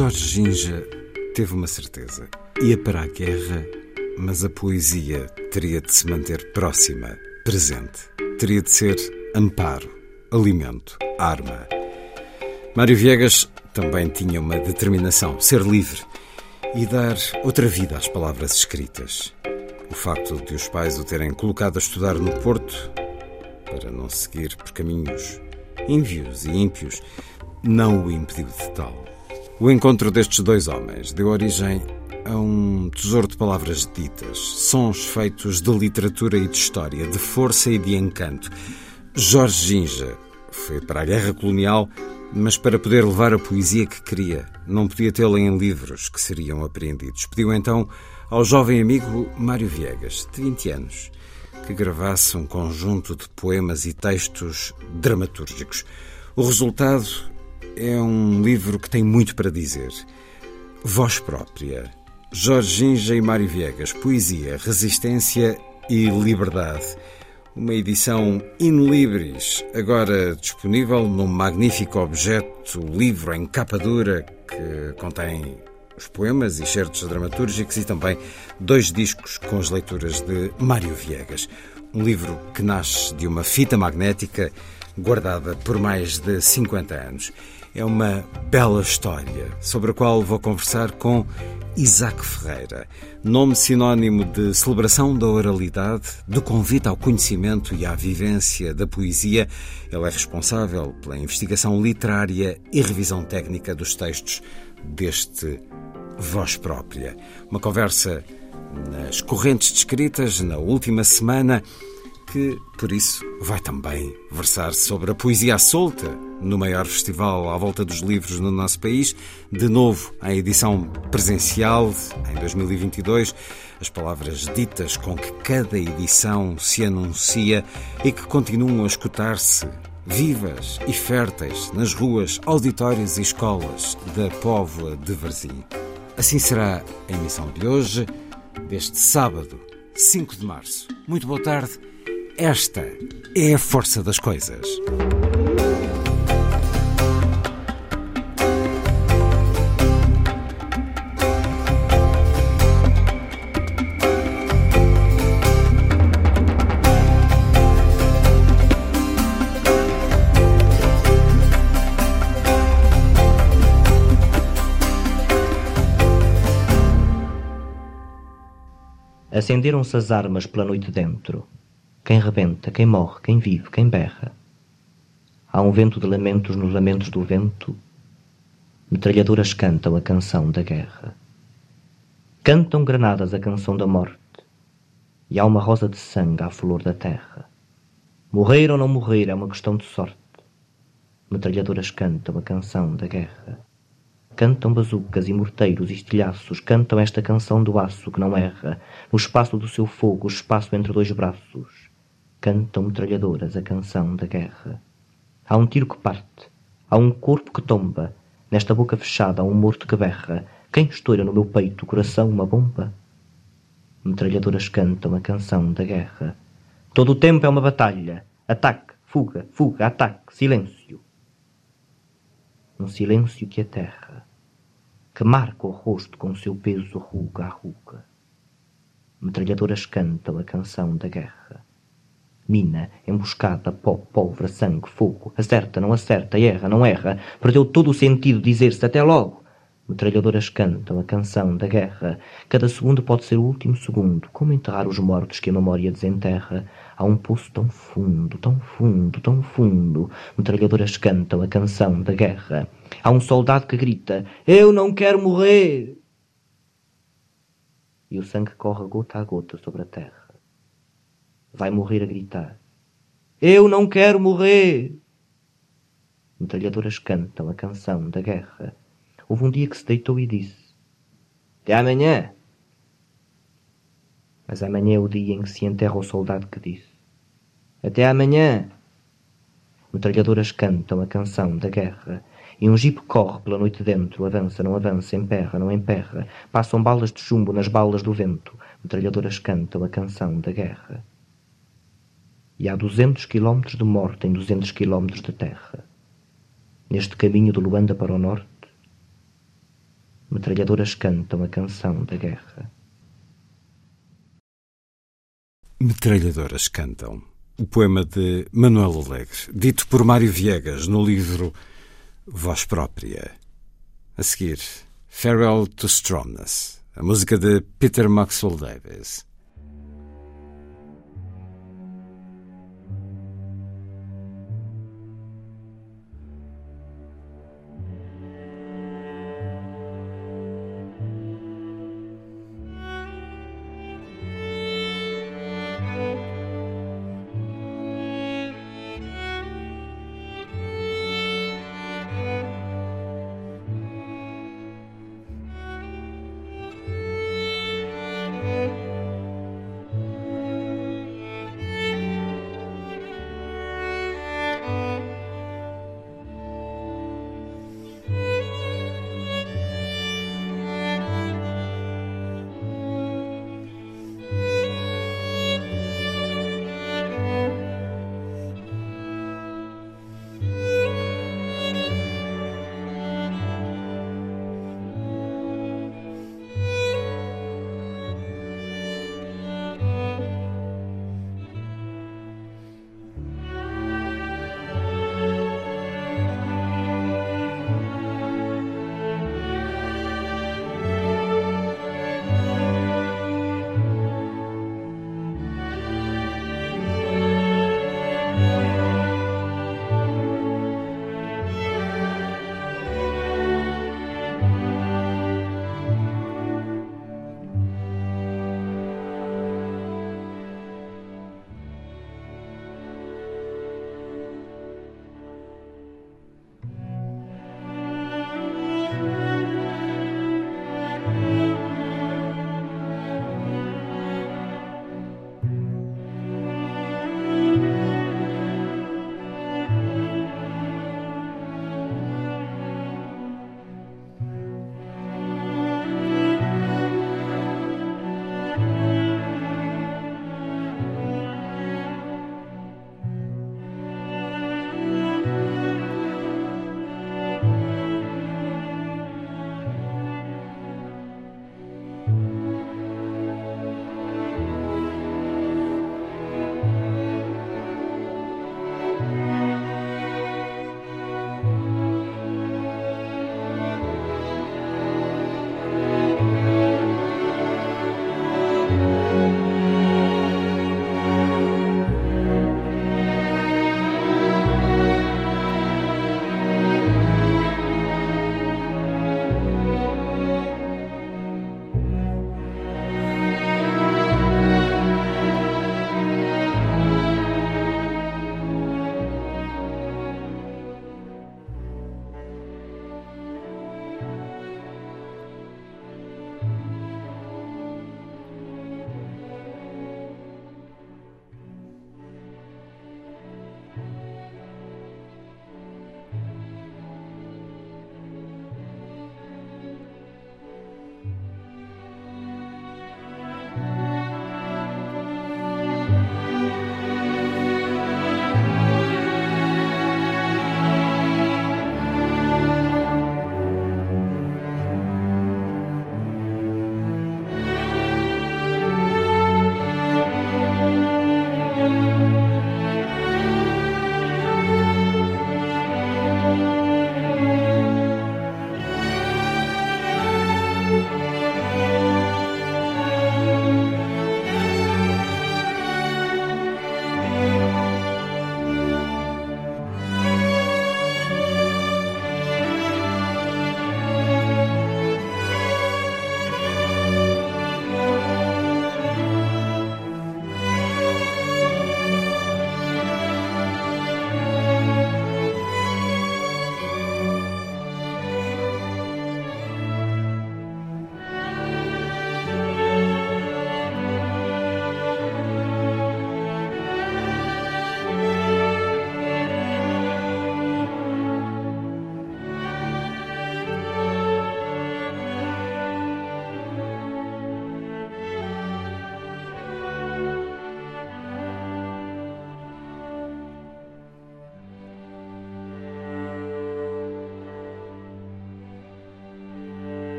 Jorge Ginja teve uma certeza. Ia para a guerra, mas a poesia teria de se manter próxima, presente. Teria de ser amparo, alimento, arma. Mário Viegas também tinha uma determinação: ser livre e dar outra vida às palavras escritas. O facto de os pais o terem colocado a estudar no Porto, para não seguir por caminhos ímpios e ímpios, não o impediu de tal. O encontro destes dois homens deu origem a um tesouro de palavras ditas, sons feitos de literatura e de história, de força e de encanto. Jorge Ginja foi para a guerra colonial, mas para poder levar a poesia que queria, não podia tê-la em livros que seriam apreendidos. Pediu então ao jovem amigo Mário Viegas, de 20 anos, que gravasse um conjunto de poemas e textos dramatúrgicos. O resultado é um livro que tem muito para dizer. Voz própria. Jorge Ginja e Mário Viegas. Poesia, resistência e liberdade. Uma edição in libris, agora disponível num magnífico objeto, livro em capa dura, que contém os poemas e certos dramatúrgicos e também dois discos com as leituras de Mário Viegas. Um livro que nasce de uma fita magnética guardada por mais de 50 anos. É uma bela história sobre a qual vou conversar com Isaac Ferreira, nome sinónimo de celebração da oralidade, de convite ao conhecimento e à vivência da poesia. Ele é responsável pela investigação literária e revisão técnica dos textos deste Voz Própria. Uma conversa nas correntes descritas na última semana que, por isso, vai também versar sobre a poesia solta no maior festival à volta dos livros no nosso país. De novo, a edição presencial em 2022, as palavras ditas com que cada edição se anuncia e que continuam a escutar-se vivas e férteis nas ruas, auditórios e escolas da Póvoa de Varzim. Assim será a emissão de hoje, deste sábado, 5 de março. Muito boa tarde esta é a força das coisas. Acenderam-se as armas pela noite dentro quem rebenta, quem morre, quem vive, quem berra. Há um vento de lamentos nos lamentos do vento. Metralhadoras cantam a canção da guerra. Cantam granadas a canção da morte. E há uma rosa de sangue à flor da terra. Morrer ou não morrer é uma questão de sorte. Metralhadoras cantam a canção da guerra. Cantam bazucas e morteiros e estilhaços, cantam esta canção do aço que não erra, no espaço do seu fogo, o espaço entre dois braços cantam metralhadoras a canção da guerra. Há um tiro que parte, há um corpo que tomba, nesta boca fechada há um morto que berra. Quem estoura no meu peito coração uma bomba? Metralhadoras cantam a canção da guerra. Todo o tempo é uma batalha. Ataque, fuga, fuga, ataque, silêncio. Um silêncio que aterra. que marca o rosto com seu peso ruga a ruga. Metralhadoras cantam a canção da guerra. Mina, emboscada, pó, pólvora, sangue, fogo, acerta, não acerta, erra, não erra, perdeu todo o sentido dizer-se até logo. Metralhadoras cantam a canção da guerra. Cada segundo pode ser o último segundo. Como enterrar os mortos que a memória desenterra? Há um poço tão fundo, tão fundo, tão fundo. Metralhadoras cantam a canção da guerra. Há um soldado que grita: Eu não quero morrer! E o sangue corre gota a gota sobre a terra. Vai morrer a gritar: Eu não quero morrer! Metralhadoras cantam a canção da guerra. Houve um dia que se deitou e disse: Até amanhã. Mas amanhã é o dia em que se enterra o soldado que disse: Até amanhã. Metralhadoras cantam a canção da guerra. E um jipe corre pela noite dentro, avança, não avança, emperra, não emperra. Passam balas de chumbo nas balas do vento. Metralhadoras cantam a canção da guerra. E há duzentos quilómetros de morte em duzentos quilómetros de terra. Neste caminho de Luanda para o norte, metralhadoras cantam a canção da guerra. Metralhadoras cantam. O poema de Manuel Alegre, dito por Mário Viegas no livro Voz Própria. A seguir, Farewell to Stromness, a música de Peter Maxwell Davis.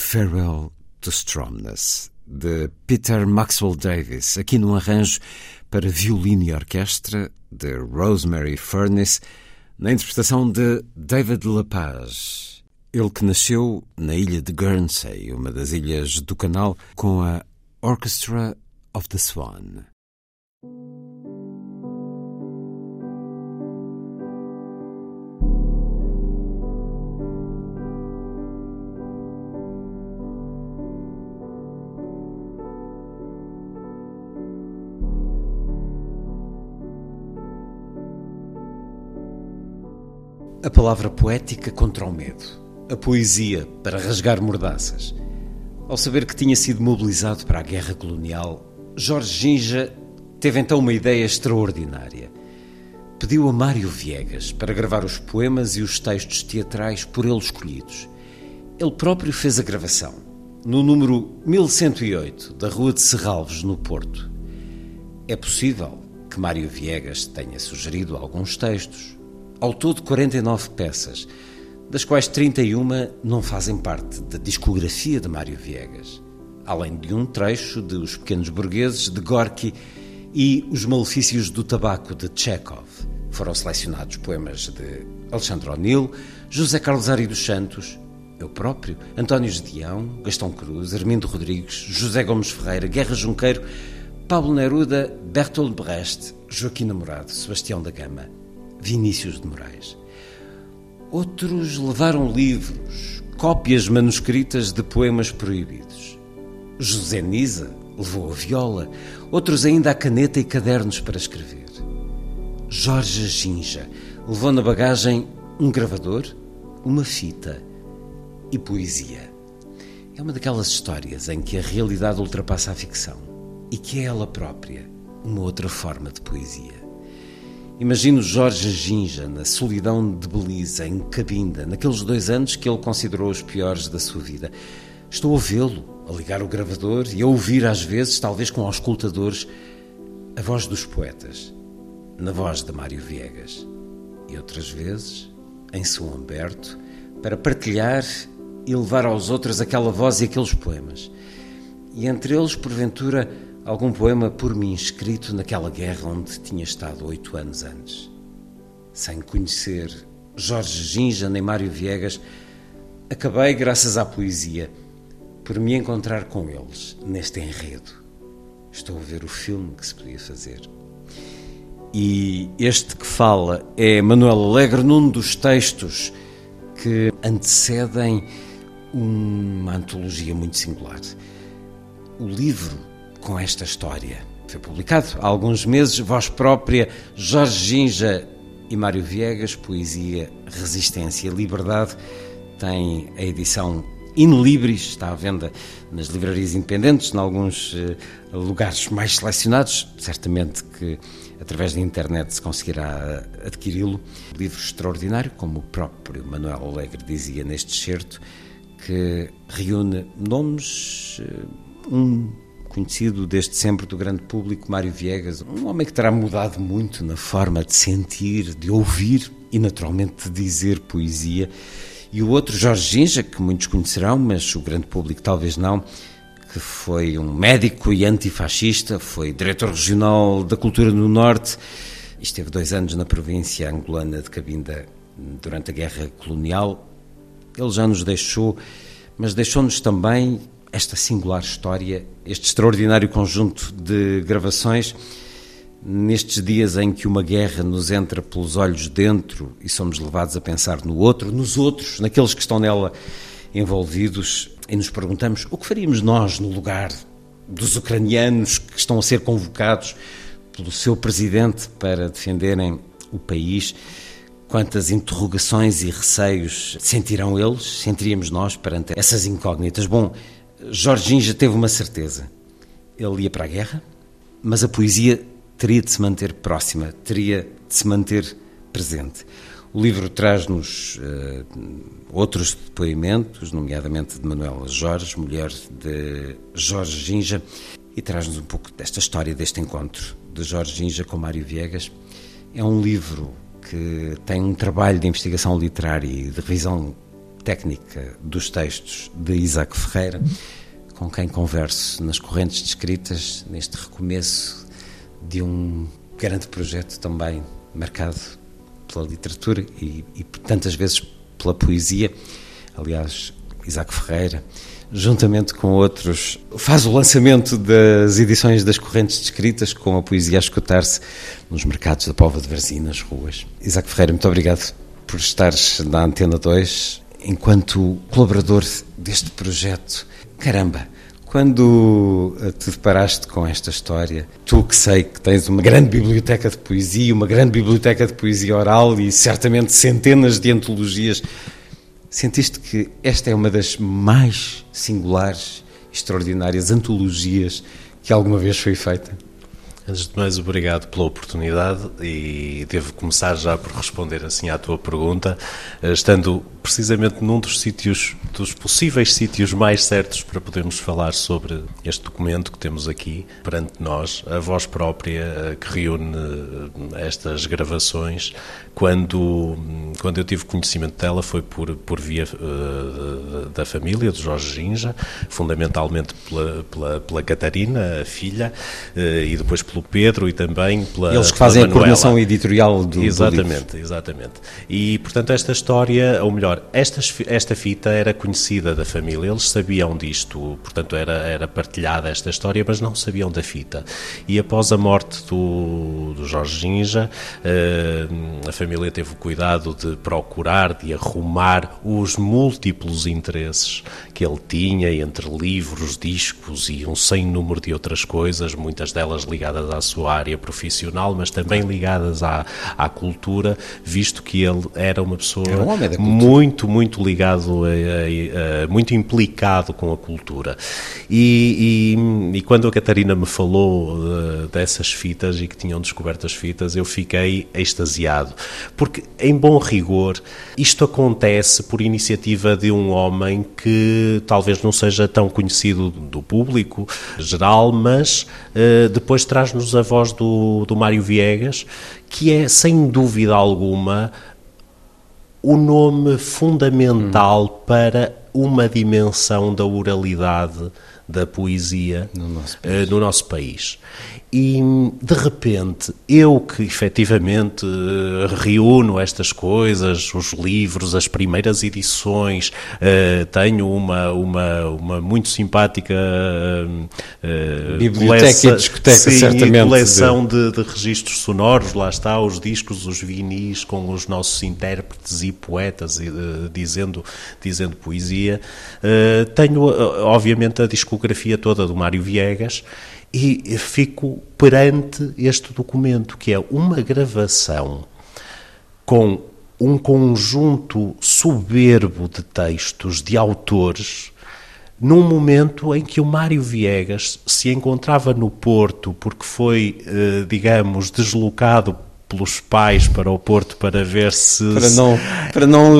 Farewell to Stromness, de Peter Maxwell Davis, aqui num arranjo para violino e orquestra de Rosemary Furness, na interpretação de David Lepage. Ele que nasceu na ilha de Guernsey, uma das ilhas do canal, com a Orchestra of the Swan. A palavra poética contra o medo. A poesia para rasgar mordaças. Ao saber que tinha sido mobilizado para a guerra colonial, Jorge Ginja teve então uma ideia extraordinária. Pediu a Mário Viegas para gravar os poemas e os textos teatrais por ele escolhidos. Ele próprio fez a gravação, no número 1108 da Rua de Serralves, no Porto. É possível que Mário Viegas tenha sugerido alguns textos, ao todo 49 peças, das quais 31 não fazem parte da discografia de Mário Viegas, além de um trecho de Os Pequenos Burgueses de Gorky e Os Malefícios do Tabaco de Chekhov. Foram selecionados poemas de Alexandre O'Neill, José Carlos Ari dos Santos, eu próprio, António Gedeão, Gastão Cruz, Armindo Rodrigues, José Gomes Ferreira, Guerra Junqueiro, Pablo Neruda, Bertolt Brecht, Joaquim Namorado, Sebastião da Gama. Vinícius de Moraes. Outros levaram livros, cópias manuscritas de poemas proibidos. José Nisa levou a viola, outros ainda a caneta e cadernos para escrever. Jorge Ginja levou na bagagem um gravador, uma fita e poesia. É uma daquelas histórias em que a realidade ultrapassa a ficção e que é ela própria uma outra forma de poesia. Imagino Jorge Ginja na solidão de Belize, em Cabinda, naqueles dois anos que ele considerou os piores da sua vida. Estou a vê-lo, a ligar o gravador e a ouvir às vezes, talvez com auscultadores, a voz dos poetas, na voz de Mário Viegas. E outras vezes, em São Humberto, para partilhar e levar aos outros aquela voz e aqueles poemas. E entre eles, porventura, algum poema por mim escrito naquela guerra onde tinha estado oito anos antes. Sem conhecer Jorge Ginja nem Mário Viegas, acabei, graças à poesia, por me encontrar com eles neste enredo. Estou a ver o filme que se podia fazer. E este que fala é Manuel Alegre num dos textos que antecedem uma antologia muito singular. O livro com esta história. Foi publicado há alguns meses, voz própria, Jorge Ginja e Mário Viegas, Poesia, Resistência e Liberdade. Tem a edição In Libris, está à venda nas livrarias independentes, em alguns uh, lugares mais selecionados. Certamente que através da internet se conseguirá adquiri-lo. Livro extraordinário, como o próprio Manuel Alegre dizia neste excerto, que reúne nomes, uh, um conhecido desde sempre do grande público, Mário Viegas, um homem que terá mudado muito na forma de sentir, de ouvir e naturalmente de dizer poesia. E o outro, Jorge Ginja, que muitos conhecerão, mas o grande público talvez não, que foi um médico e antifascista, foi diretor regional da Cultura no Norte, esteve dois anos na província angolana de Cabinda durante a Guerra Colonial. Ele já nos deixou, mas deixou-nos também esta singular história, este extraordinário conjunto de gravações, nestes dias em que uma guerra nos entra pelos olhos dentro e somos levados a pensar no outro, nos outros, naqueles que estão nela envolvidos, e nos perguntamos o que faríamos nós no lugar dos ucranianos que estão a ser convocados pelo seu presidente para defenderem o país. Quantas interrogações e receios sentirão eles, sentiríamos nós perante essas incógnitas? Bom, Jorginho já teve uma certeza. Ele ia para a guerra, mas a poesia teria de se manter próxima, teria de se manter presente. O livro traz-nos uh, outros depoimentos, nomeadamente de Manuela Jorge, mulher de Jorge Ginja, e traz-nos um pouco desta história, deste encontro de Jorge Ginja com Mário Viegas. É um livro que tem um trabalho de investigação literária e de revisão técnica dos textos de Isaac Ferreira, com quem converso nas correntes descritas, neste recomeço de um grande projeto também marcado pela literatura e, e tantas vezes pela poesia. Aliás, Isaac Ferreira, juntamente com outros, faz o lançamento das edições das correntes descritas com a poesia a escutar-se nos mercados da Pova de Varzim, nas ruas. Isaac Ferreira, muito obrigado por estares na Antena 2 enquanto colaborador deste projeto. Caramba, quando eh, te deparaste com esta história, tu que sei que tens uma grande biblioteca de poesia, uma grande biblioteca de poesia oral e certamente centenas de antologias, sentiste que esta é uma das mais singulares, extraordinárias antologias que alguma vez foi feita? Antes de mais, obrigado pela oportunidade e devo começar já por responder assim à tua pergunta, eh, estando precisamente num dos sítios, dos possíveis sítios mais certos para podermos falar sobre este documento que temos aqui perante nós, a voz própria eh, que reúne eh, estas gravações. Quando, quando eu tive conhecimento dela foi por, por via uh, da família, de Jorge Ginja, fundamentalmente pela, pela, pela Catarina, a filha, uh, e depois pelo Pedro e também pela Eles que fazem a coordenação editorial do Exatamente, do exatamente. E, portanto, esta história, ou melhor, esta, esta fita era conhecida da família, eles sabiam disto, portanto era, era partilhada esta história, mas não sabiam da fita. E após a morte do, do Jorge Ginja, uh, a família teve o cuidado de procurar, de arrumar os múltiplos interesses que ele tinha entre livros, discos e um sem número de outras coisas, muitas delas ligadas à sua área profissional, mas também ligadas à, à cultura, visto que ele era uma pessoa era um muito muito, ligado, a, a, a, muito implicado com a cultura. E, e, e quando a Catarina me falou de, dessas fitas e que tinham descoberto as fitas, eu fiquei extasiado. Porque, em bom rigor, isto acontece por iniciativa de um homem que talvez não seja tão conhecido do público geral, mas uh, depois traz-nos a voz do, do Mário Viegas, que é, sem dúvida alguma, o nome fundamental hum. para uma dimensão da oralidade da poesia no nosso país. Uh, no nosso país. E de repente, eu que efetivamente reúno estas coisas, os livros, as primeiras edições, uh, tenho uma, uma, uma muito simpática biblioteca coleção, e discoteca, sim, certamente. coleção de... De, de registros sonoros, lá está, os discos, os vinis com os nossos intérpretes e poetas dizendo, dizendo poesia. tenho, obviamente, a discografia toda do Mário Viegas e fico perante este documento, que é uma gravação com um conjunto soberbo de textos de autores num momento em que o Mário Viegas se encontrava no Porto porque foi, eh, digamos, deslocado pelos pais para o Porto para ver se para não para não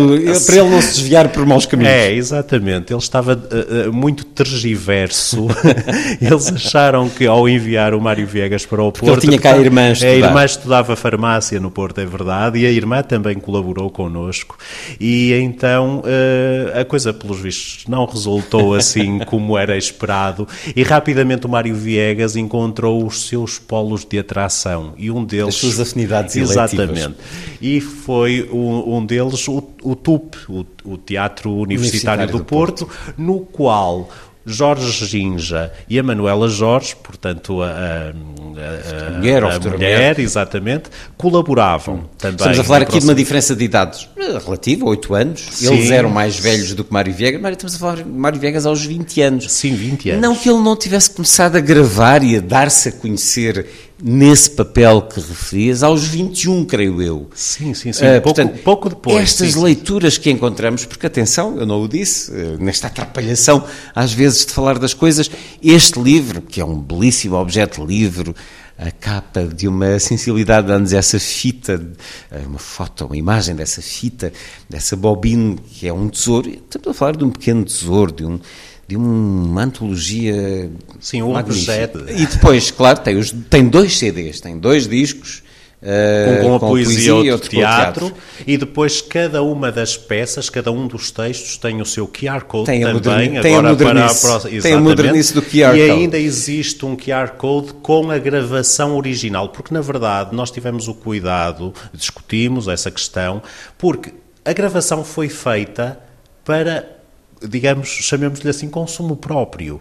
para ele não se desviar por maus caminhos. É exatamente. Ele estava uh, muito tergiverso. Eles acharam que ao enviar o Mário Viegas para o Porque Porto ele tinha cá a irmã estudar. a irmã estudava farmácia no Porto é verdade e a irmã também colaborou connosco. E então uh, a coisa pelos vistos não resultou assim como era esperado. E rapidamente o Mário Viegas encontrou os seus polos de atração. E um deles as suas afinidades Exatamente. E foi um, um deles o, o TUP, o, o Teatro Universitário, Universitário do, do Porto, Porto, no qual Jorge Ginja e a Manuela Jorge, portanto a, a, a, mulher, a mulher, exatamente, colaboravam hum. também. Estamos a falar aqui de uma diferença de idades relativa, 8 anos. Sim. Eles eram mais velhos do que Mário Viegas, mas estamos a falar de Mário Viegas aos 20 anos. Sim, 20 anos. Não que ele não tivesse começado a gravar e a dar-se a conhecer nesse papel que referias, aos 21, creio eu. Sim, sim, sim. Uh, pouco, portanto, pouco depois. Estas sim, leituras que encontramos, porque atenção, eu não o disse, uh, nesta atrapalhação, às vezes, de falar das coisas, este livro, que é um belíssimo objeto livro, a capa de uma sensibilidade, dando-nos essa fita, eh, uma foto, uma imagem dessa fita, dessa bobine, que é um tesouro. Estamos a falar de um pequeno tesouro, de um de uma antologia Sim, um objeto. E depois, claro, tem, os, tem dois CDs, tem dois discos Uh, com, com, a poesia, ou outro teatro, teatro, e depois cada uma das peças, cada um dos textos tem o seu QR Code tem também. Moderni, tem, a modernice, para a, tem a modernice do QR e Code. E ainda existe um QR Code com a gravação original, porque na verdade nós tivemos o cuidado, discutimos essa questão, porque a gravação foi feita para, digamos, chamemos-lhe assim, consumo próprio.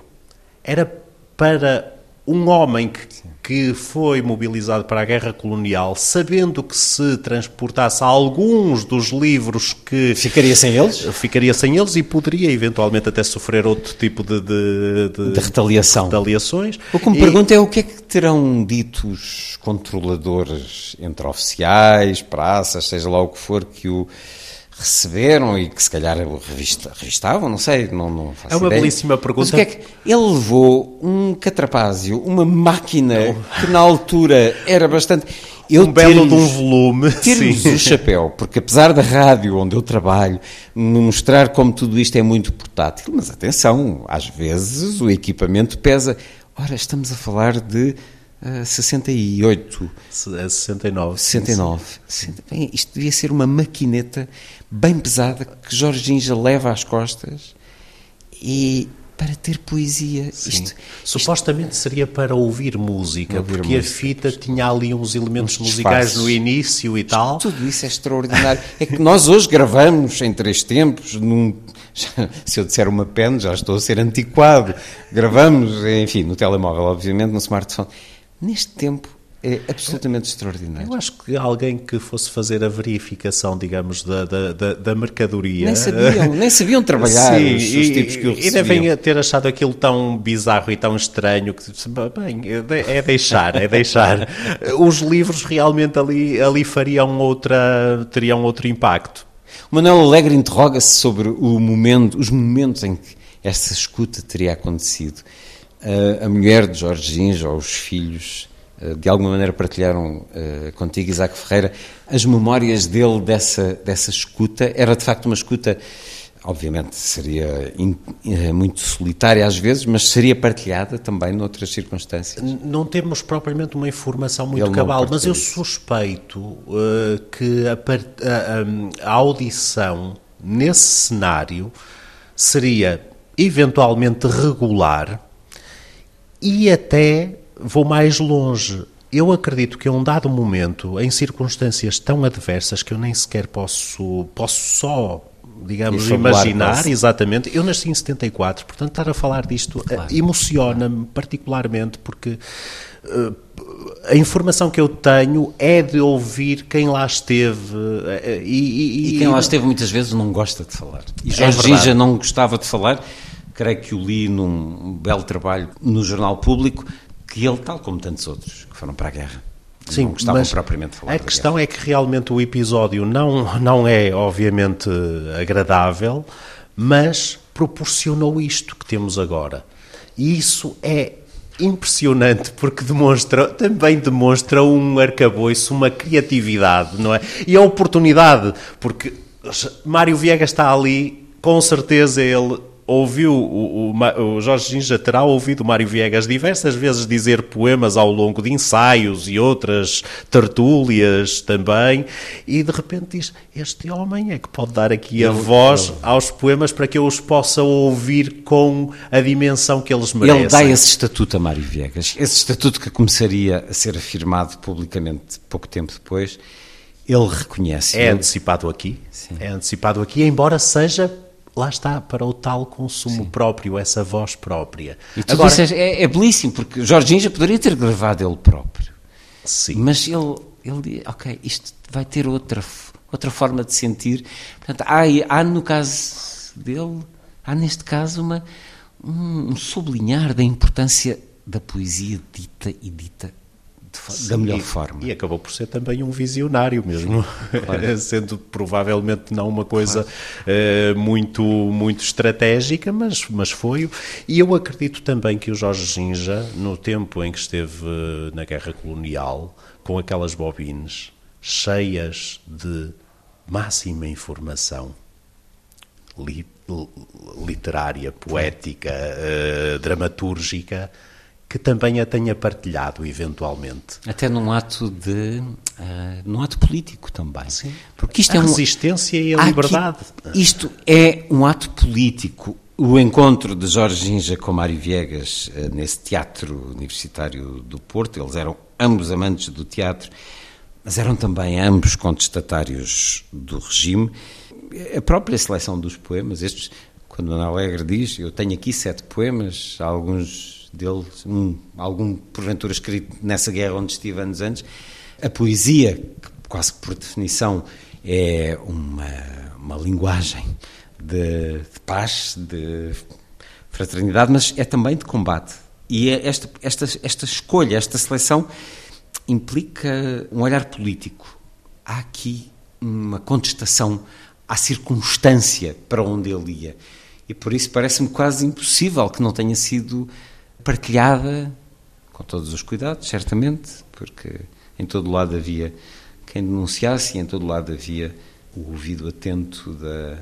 Era para um homem que, que foi mobilizado para a guerra colonial, sabendo que se transportasse alguns dos livros que. Ficaria sem eles? Ficaria sem eles e poderia eventualmente até sofrer outro tipo de. de, de, de retaliação. retaliações. O que me e... pergunto é o que é que terão dito os controladores entre oficiais, praças, seja lá o que for, que o receberam e que se calhar revista, revistavam, não sei, não, não faço É uma ideia. belíssima pergunta. Mas o que é que ele levou um catrapásio, uma máquina que na altura era bastante eu um belo de um volume. Tirmos o chapéu, porque apesar da rádio onde eu trabalho me mostrar como tudo isto é muito portátil, mas atenção, às vezes o equipamento pesa. Ora, estamos a falar de Uh, 68. 69. 69. Bem, isto devia ser uma maquineta bem pesada que Jorginho já leva às costas e para ter poesia. Isto, Supostamente isto... seria para ouvir música, ouvir porque música. a fita tinha ali uns elementos uns musicais no início e tal. Tudo isso é extraordinário. é que nós hoje gravamos em três tempos, num, se eu disser uma pen, já estou a ser antiquado. Gravamos, enfim, no telemóvel, obviamente, no smartphone. Neste tempo é absolutamente extraordinário. Eu acho que alguém que fosse fazer a verificação, digamos, da, da, da, da mercadoria. Nem sabiam, nem sabiam trabalhar Sim, os, os tipos que o recebiam. E devem ter achado aquilo tão bizarro e tão estranho que, bem, é deixar, é deixar. os livros realmente ali, ali fariam outra, teriam outro impacto. O Manuel Alegre interroga-se sobre o momento, os momentos em que essa escuta teria acontecido a mulher de Jorge Ginja ou os filhos de alguma maneira partilharam contigo, Isaac Ferreira, as memórias dele dessa, dessa escuta. Era de facto uma escuta, obviamente seria in, muito solitária às vezes, mas seria partilhada também noutras circunstâncias. Não temos propriamente uma informação muito Ele cabal, mas eu suspeito uh, que a, a, a audição nesse cenário seria eventualmente regular e até vou mais longe. Eu acredito que a um dado momento, em circunstâncias tão adversas que eu nem sequer posso, posso só digamos, imaginar, posso. exatamente. Eu nasci em 74, portanto, estar a falar disto eh, claro. emociona-me particularmente porque uh, a informação que eu tenho é de ouvir quem lá esteve. Uh, e, e, e, quem lá esteve muitas vezes não gosta de falar. E Jorge é não gostava de falar creio que o li num belo trabalho no Jornal Público, que ele, tal como tantos outros que foram para a guerra, Sim, não gostavam mas propriamente de falar. A questão guerra. é que realmente o episódio não, não é, obviamente, agradável, mas proporcionou isto que temos agora. E isso é impressionante porque demonstra, também demonstra um arcabouço, uma criatividade, não é? E a oportunidade, porque Mário Viegas está ali, com certeza ele ouviu, o, o, o Jorge Ginja terá ouvido Mário Viegas diversas vezes dizer poemas ao longo de ensaios e outras tertúlias também, e de repente diz: Este homem é que pode dar aqui a voz aos poemas para que eu os possa ouvir com a dimensão que eles merecem. Ele dá esse estatuto a Mário Viegas, esse estatuto que começaria a ser afirmado publicamente pouco tempo depois. Ele reconhece. É antecipado aqui. Sim. É antecipado aqui, embora seja lá está, para o tal consumo Sim. próprio, essa voz própria. E tudo Agora, isso é, é, belíssimo, porque Jorginho já poderia ter gravado ele próprio. Sim. Mas ele, ele diz, ok, isto vai ter outra, outra forma de sentir. Portanto, há, há no caso dele, há neste caso uma, um, um sublinhar da importância da poesia dita e dita da melhor e, forma. E acabou por ser também um visionário mesmo, claro. sendo provavelmente não uma coisa claro. uh, muito, muito estratégica, mas, mas foi. E eu acredito também que o Jorge Ginja, no tempo em que esteve eh, na guerra colonial, com aquelas bobines cheias de máxima informação, li, literária, poética, uh, dramatúrgica, que também a tenha partilhado, eventualmente. Até num ato de. Uh, num ato político também. Sim. Porque isto a é um, resistência e a liberdade. Aqui, isto é um ato político. O encontro de Jorge Ginja com Mário Viegas uh, nesse teatro universitário do Porto, eles eram ambos amantes do teatro, mas eram também ambos contestatários do regime. A própria seleção dos poemas, estes, quando Ana Alegre diz, eu tenho aqui sete poemas, alguns dele, um, algum porventura escrito nessa guerra onde estive anos antes. A poesia, que quase por definição é uma, uma linguagem de, de paz, de fraternidade, mas é também de combate. E é esta, esta, esta escolha, esta seleção, implica um olhar político. Há aqui uma contestação à circunstância para onde ele ia. E por isso parece-me quase impossível que não tenha sido partilhada com todos os cuidados, certamente, porque em todo lado havia quem denunciasse e em todo lado havia o ouvido atento da,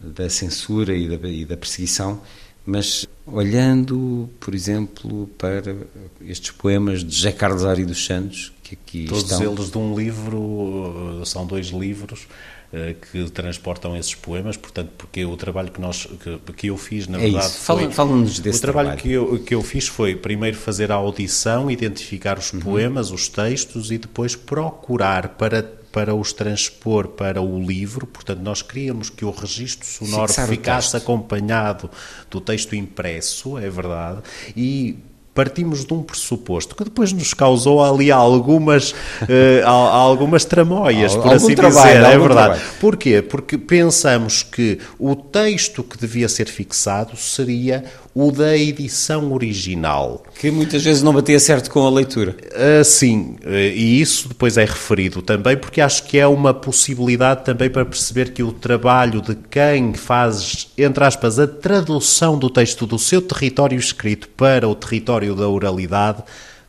da censura e da, e da perseguição, mas olhando, por exemplo, para estes poemas de José Carlos Ari dos Santos, que aqui Todos estão... eles de um livro, são dois livros, que transportam esses poemas, portanto, porque o trabalho que nós que, que eu fiz, na é verdade, isso. foi fala-nos desse o trabalho, trabalho, que eu que eu fiz foi primeiro fazer a audição, identificar os uhum. poemas, os textos e depois procurar para para os transpor para o livro, portanto, nós queríamos que o registro sonoro Fixar ficasse acompanhado do texto impresso, é verdade, e partimos de um pressuposto que depois nos causou ali algumas, uh, algumas tramóias, por assim trabalho, dizer, é verdade. Trabalho. Porquê? Porque pensamos que o texto que devia ser fixado seria o da edição original. Que muitas vezes não batia certo com a leitura. Uh, sim, uh, e isso depois é referido também, porque acho que é uma possibilidade também para perceber que o trabalho de quem faz, entre aspas, a tradução do texto do seu território escrito para o território da oralidade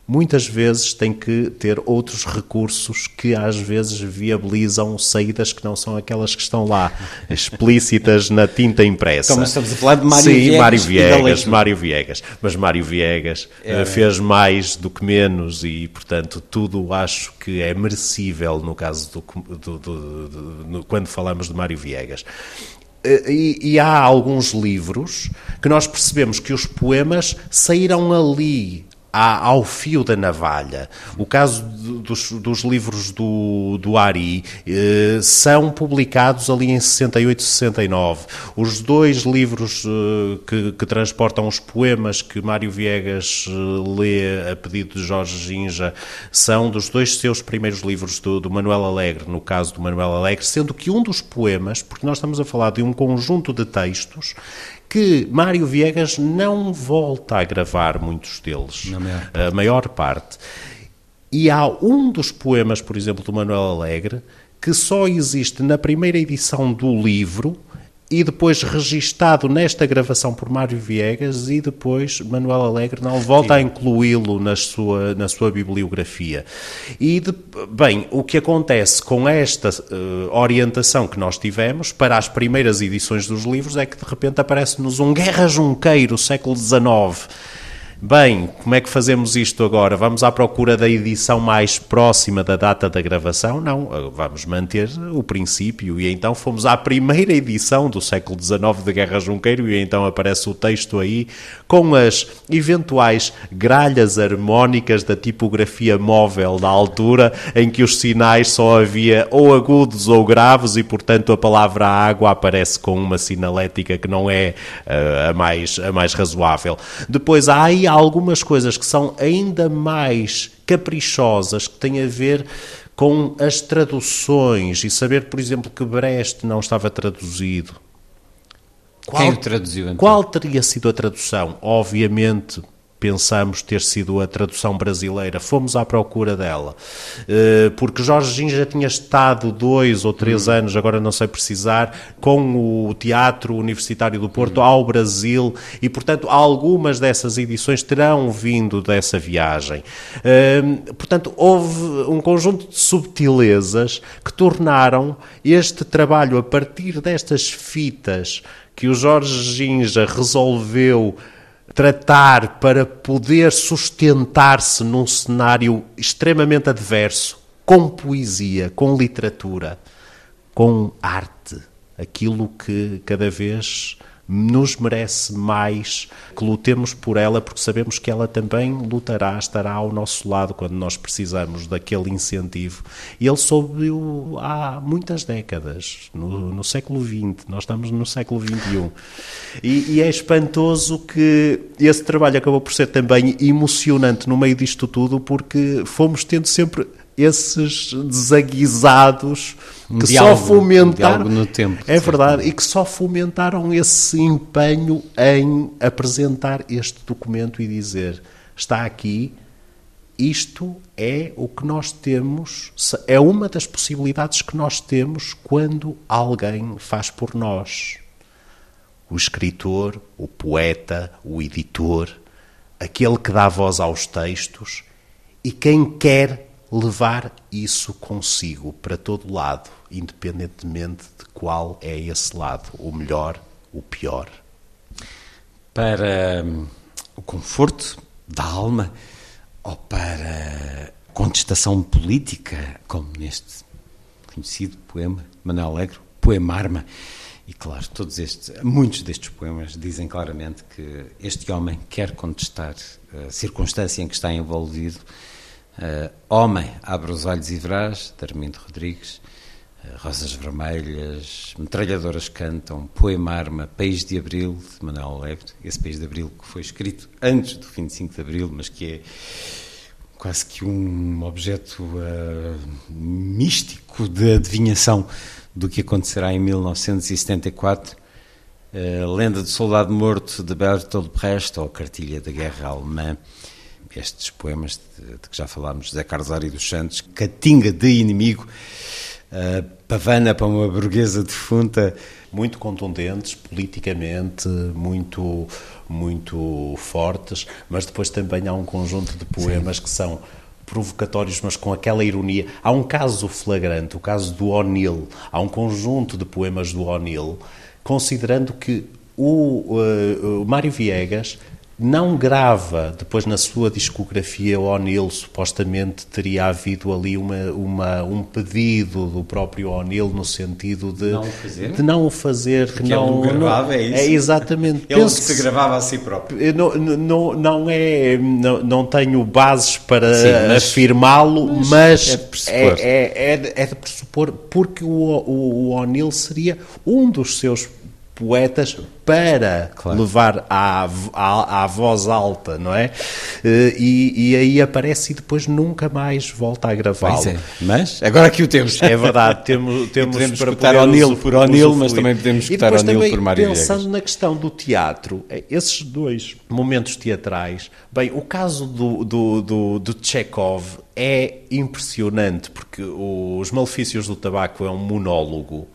muitas vezes tem que ter outros recursos que às vezes viabilizam saídas que não são aquelas que estão lá explícitas na tinta impressa. Como estamos a falar de Mário Sim, Viegas. Mário Viegas, Mário Viegas. Mas Mário Viegas é. fez mais do que menos e, portanto, tudo acho que é merecível no caso do, do, do, do quando falamos de Mário Viegas. Eh, e, e, há alguns livros que nós percebemos que os poemas saíram ali ao fio da navalha. O caso dos, dos livros do, do Ari eh, são publicados ali em 68 e 69. Os dois livros eh, que, que, transportam os poemas que Mário Viegas eh, lê a pedido de Jorge Ginja são dos dois seus primeiros livros do, do Manuel Alegre, no caso do Manuel Alegre, sendo que um dos poemas, porque nós estamos a falar de um conjunto de textos que Mário Viegas não volta a gravar muitos deles, maior a maior parte. E há um dos poemas, por exemplo, do Manuel Alegre, que só existe na primeira edição do livro e depois registado nesta gravação por Mário Viegas e depois Manuel Alegre não volta Sim. a incluí-lo na sua, na sua bibliografia. E, de, bem, o que acontece com esta uh, orientação que nós tivemos para as primeiras edições dos livros é que de repente aparece-nos um Guerra Junqueiro, século XIX, Bem, como é que fazemos isto agora? Vamos à procura da edição mais próxima da data da gravação? Não, vamos manter o princípio. E então fomos à primeira edição do século XIX de Guerra Junqueiro, e então aparece o texto aí com as eventuais gralhas harmónicas da tipografia móvel da altura, em que os sinais só havia ou agudos ou graves, e portanto a palavra água aparece com uma sinalética que não é uh, a, mais, a mais razoável. Depois há aí algumas coisas que são ainda mais caprichosas, que têm a ver com as traduções e saber, por exemplo, que Brecht não estava traduzido. Qual, Quem o traduziu então? Qual teria sido a tradução? Obviamente, pensamos ter sido a tradução brasileira, fomos à procura dela, eh, porque Jorge Gin já tinha estado dois ou três hum. anos, agora não sei precisar, com o Teatro Universitário do Porto hum. ao Brasil e, portanto, algumas dessas edições terão vindo dessa viagem. Eh, portanto, houve um conjunto de subtilezas que tornaram este trabalho a partir destas fitas que o Jorge Ginja resolveu tratar para poder sustentar-se num cenário extremamente adverso, com poesia, com literatura, com arte, aquilo que cada vez nos merece mais que lutemos por ela, porque sabemos que ela também lutará, estará ao nosso lado quando nós precisamos daquele incentivo. Ele soube-o há muitas décadas, no, no, século XX, nós estamos no século XXI. E, e é espantoso que esse trabalho acabou por ser também emocionante no meio disto tudo, porque fomos tendo sempre esses desaguisados Um que diálogo, só fomentaram um no tempo, é verdade e que só fomentaram esse empenho em apresentar este documento e dizer está aqui isto é o que nós temos é uma das possibilidades que nós temos quando alguém faz por nós. O escritor, o poeta, o editor, aquele que dá voz aos textos e quem quer levar isso consigo para todo lado, independentemente de qual é esse lado, o melhor, o pior. Para hum, o conforto da alma ou para contestação política, como neste conhecido poema, Manuel Alegre, Poemarma. E claro, todos estes, muitos destes poemas dizem claramente que este homem quer contestar a circunstância em que está envolvido. Uh, homem, abre os olhos e verás, de Rodrigues. Uh, Rosas Vermelhas, Metralhadoras Cantam, Poemarma, País de Abril, de Manuel Alegre. Esse País de Abril que foi escrito antes do 25 de Abril, mas que é quase que um objeto uh, místico de adivinhação do que acontecerá em 1974. Uh, Lenda do Soldado Morto de Bertolt Brecht ou Cartilha da Guerra Alemã. Estes poemas de, de que já falámos, José Carlos Ari dos Santos, Catinga de Inimigo, uh, Pavana para uma burguesa defunta. Muito contundentes politicamente, muito, muito fortes, mas depois também há um conjunto de poemas Sim. que são provocatórios, mas com aquela ironia. Há um caso flagrante, o caso do O'Neill. Há um conjunto de poemas do O'Neill, considerando que o, uh, o Mário Viegas não grava, depois na sua discografia, o O'Neill supostamente teria havido ali uma, uma, um pedido do próprio O'Neill no sentido de não fazer, de não o fazer, Porque que não, ele gravava, é isso? É exatamente. Ele Penso se gravava a si próprio. Não, não, não é, não, não tenho bases para afirmá-lo, mas mas, é de pressupor. é, é, é de- é de pressupor, porque o, o, o O'Neill seria um dos seus poetas para Claro. levar à, à, à voz alta, não é? Eh, E, e aí aparece e depois nunca mais volta a gravá-lo. É. Mas agora aqui o temos. É verdade, temos, temos podemos para escutar O'Neill usufruir- por O'Neill, mas também podemos escutar O'Neill por Mário Pensando Viegas. na questão do teatro, eh, esses dois momentos teatrais, bem, o caso do, do, do, do Chekhov é impressionante, porque Os Malefícios do Tabaco é um monólogo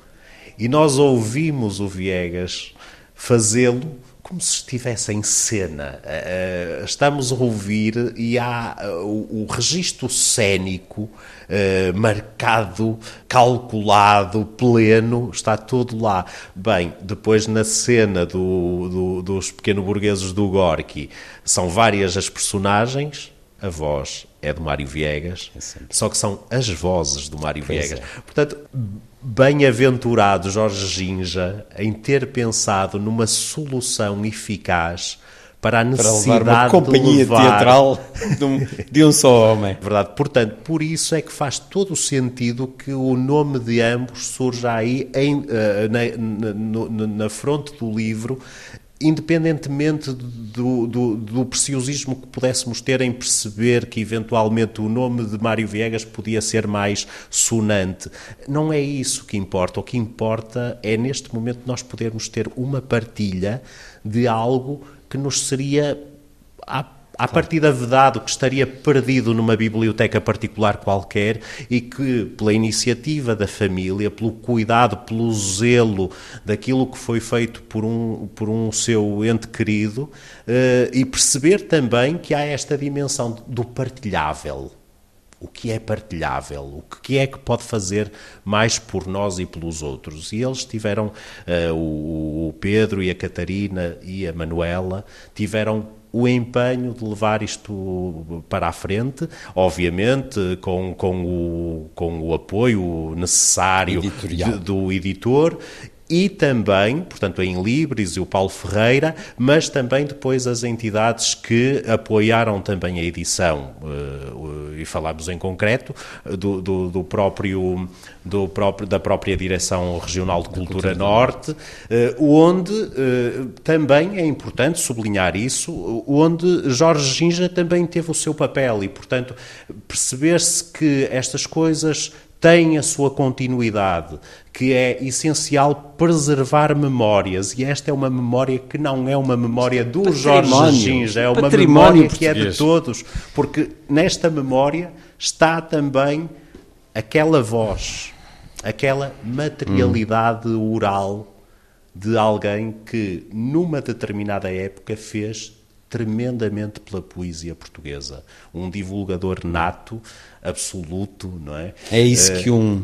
e nós ouvimos o Viegas fazê-lo como se estivesse em cena. Eh, eh, Estamos a ouvir e há eh, o, registro cénico eh, marcado, calculado, pleno, está tudo lá. Bem, depois na cena do, do- dos pequeno burgueses do Gorky, são várias as personagens, a voz é do Mário Viegas, só que são as vozes do Mário Pois Viegas. é. Portanto, bem-aventurado Jorge Ginja em ter pensado numa solução eficaz para a Para necessidade levar uma companhia de levar... teatral de um, de um só homem. Verdade. Portanto, por isso é que faz todo o sentido que o nome de ambos surja aí em, eh, na, na, no- na fronte do livro, independentemente do, do, do preciosismo que pudéssemos ter em perceber que eventualmente o nome de Mário Viegas podia ser mais sonante. Não é isso que importa. O que importa é neste momento nós podermos ter uma partilha de algo que nos seria à, à partida vedado, que estaria perdido numa biblioteca particular qualquer e que, pela iniciativa da família, pelo cuidado, pelo zelo daquilo que foi feito por um, por um seu ente querido, eh, e perceber também que há esta dimensão do partilhável. o que é partilhável, o que é que pode fazer mais por nós e pelos outros. E eles tiveram, uh, o, Pedro e a Catarina e a Manuela, tiveram o empenho de levar isto para a frente, obviamente com, com, o, com o apoio necessário de, do editor e também, portanto, em Libres e o Paulo Ferreira, mas também depois as entidades que apoiaram também a edição, uh, e falámos em concreto do, do, do, próprio, do próprio, da própria Direção Regional de Cultura, Cultura Norte, uh, onde também é importante sublinhar isso, onde Jorge Ginja também teve o seu papel e, portanto, perceber-se que estas coisas tem a sua continuidade, que é essencial preservar memórias, e esta é uma memória que não é uma memória do Jorge Ginja, é uma memória que é de todos, porque nesta memória está também aquela voz, aquela materialidade hum. oral de alguém que, numa determinada época, fez tremendamente pela poesia portuguesa. Um divulgador nato, absoluto, não é? É isso uh, que um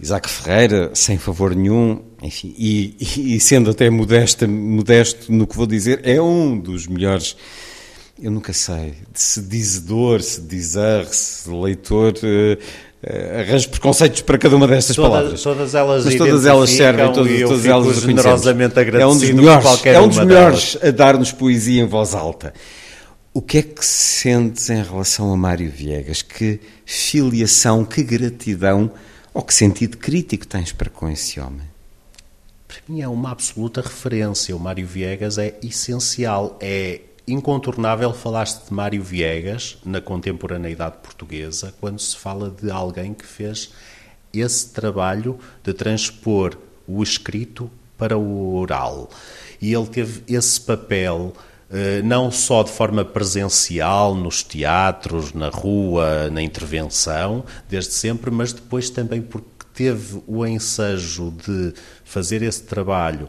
Isaac Ferreira, sem favor nenhum, enfim, e, e, sendo até modesto, modesto no que vou dizer, é um dos melhores eu nunca sei, se dizedor, se dizer, se leitor, uh, arranjo preconceitos para cada uma destas palavras. Todas elas Mas todas elas servem, todas, todas elas generosamente agradecido é um dos melhores, é um dos melhores a dar-nos poesia em voz alta. O que é que sentes em relação a Mário Viegas? Que filiação, que gratidão ou que sentido crítico tens para com esse homem? Para mim é uma absoluta referência. O Mário Viegas é essencial, é incontornável falaste de Mário Viegas na contemporaneidade portuguesa quando se fala de alguém que fez esse trabalho de transpor o escrito para o oral. E ele teve esse papel eh, não só de forma presencial nos teatros, na rua, na intervenção, desde sempre, mas depois também porque teve o ensejo de fazer esse trabalho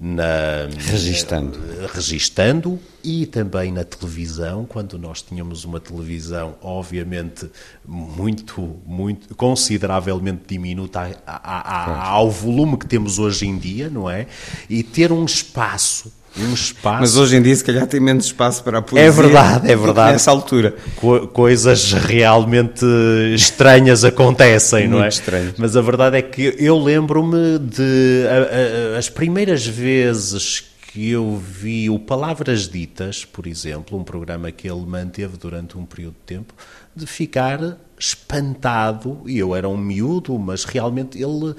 na, registando. registando e também na televisão, quando nós tínhamos uma televisão, obviamente, muito, muito consideravelmente diminuta a, a, a, ao volume que temos hoje em dia, não é? E ter um espaço um espaço. Mas hoje em dia, se calhar, tem menos espaço para a poesia. É verdade, é verdade. Nessa altura. Co coisas realmente estranhas acontecem, Muito não é? Estranho. Mas a verdade é que eu lembro-me de a, a, as primeiras vezes que eu vi o Palavras Ditas, por exemplo, um programa que ele manteve durante um período de tempo, de ficar espantado, e eu era um miúdo, mas realmente ele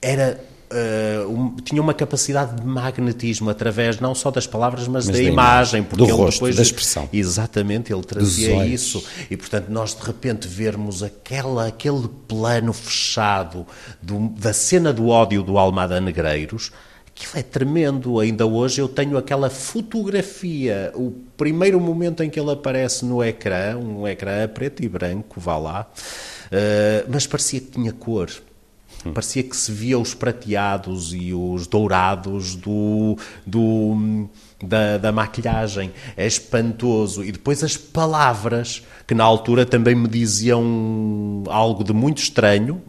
era Uh, um, tinha uma capacidade de magnetismo através não só das palavras, mas, mas da, imagem, porque do ele rosto, depois, da expressão. Exatamente, ele trazia isso. E portanto, nós de repente vermos aquela, aquele plano fechado do, da cena do ódio do Almada Negreiros, aquilo é tremendo. Ainda hoje eu tenho aquela fotografia, o primeiro momento em que ele aparece no ecrã, um ecrã preto e branco, vá lá, uh, mas parecia que tinha cor Parecia que se via os prateados e os dourados do, do, da, da maquilhagem. É espantoso. E depois as palavras, que na altura também me diziam algo de muito estranho,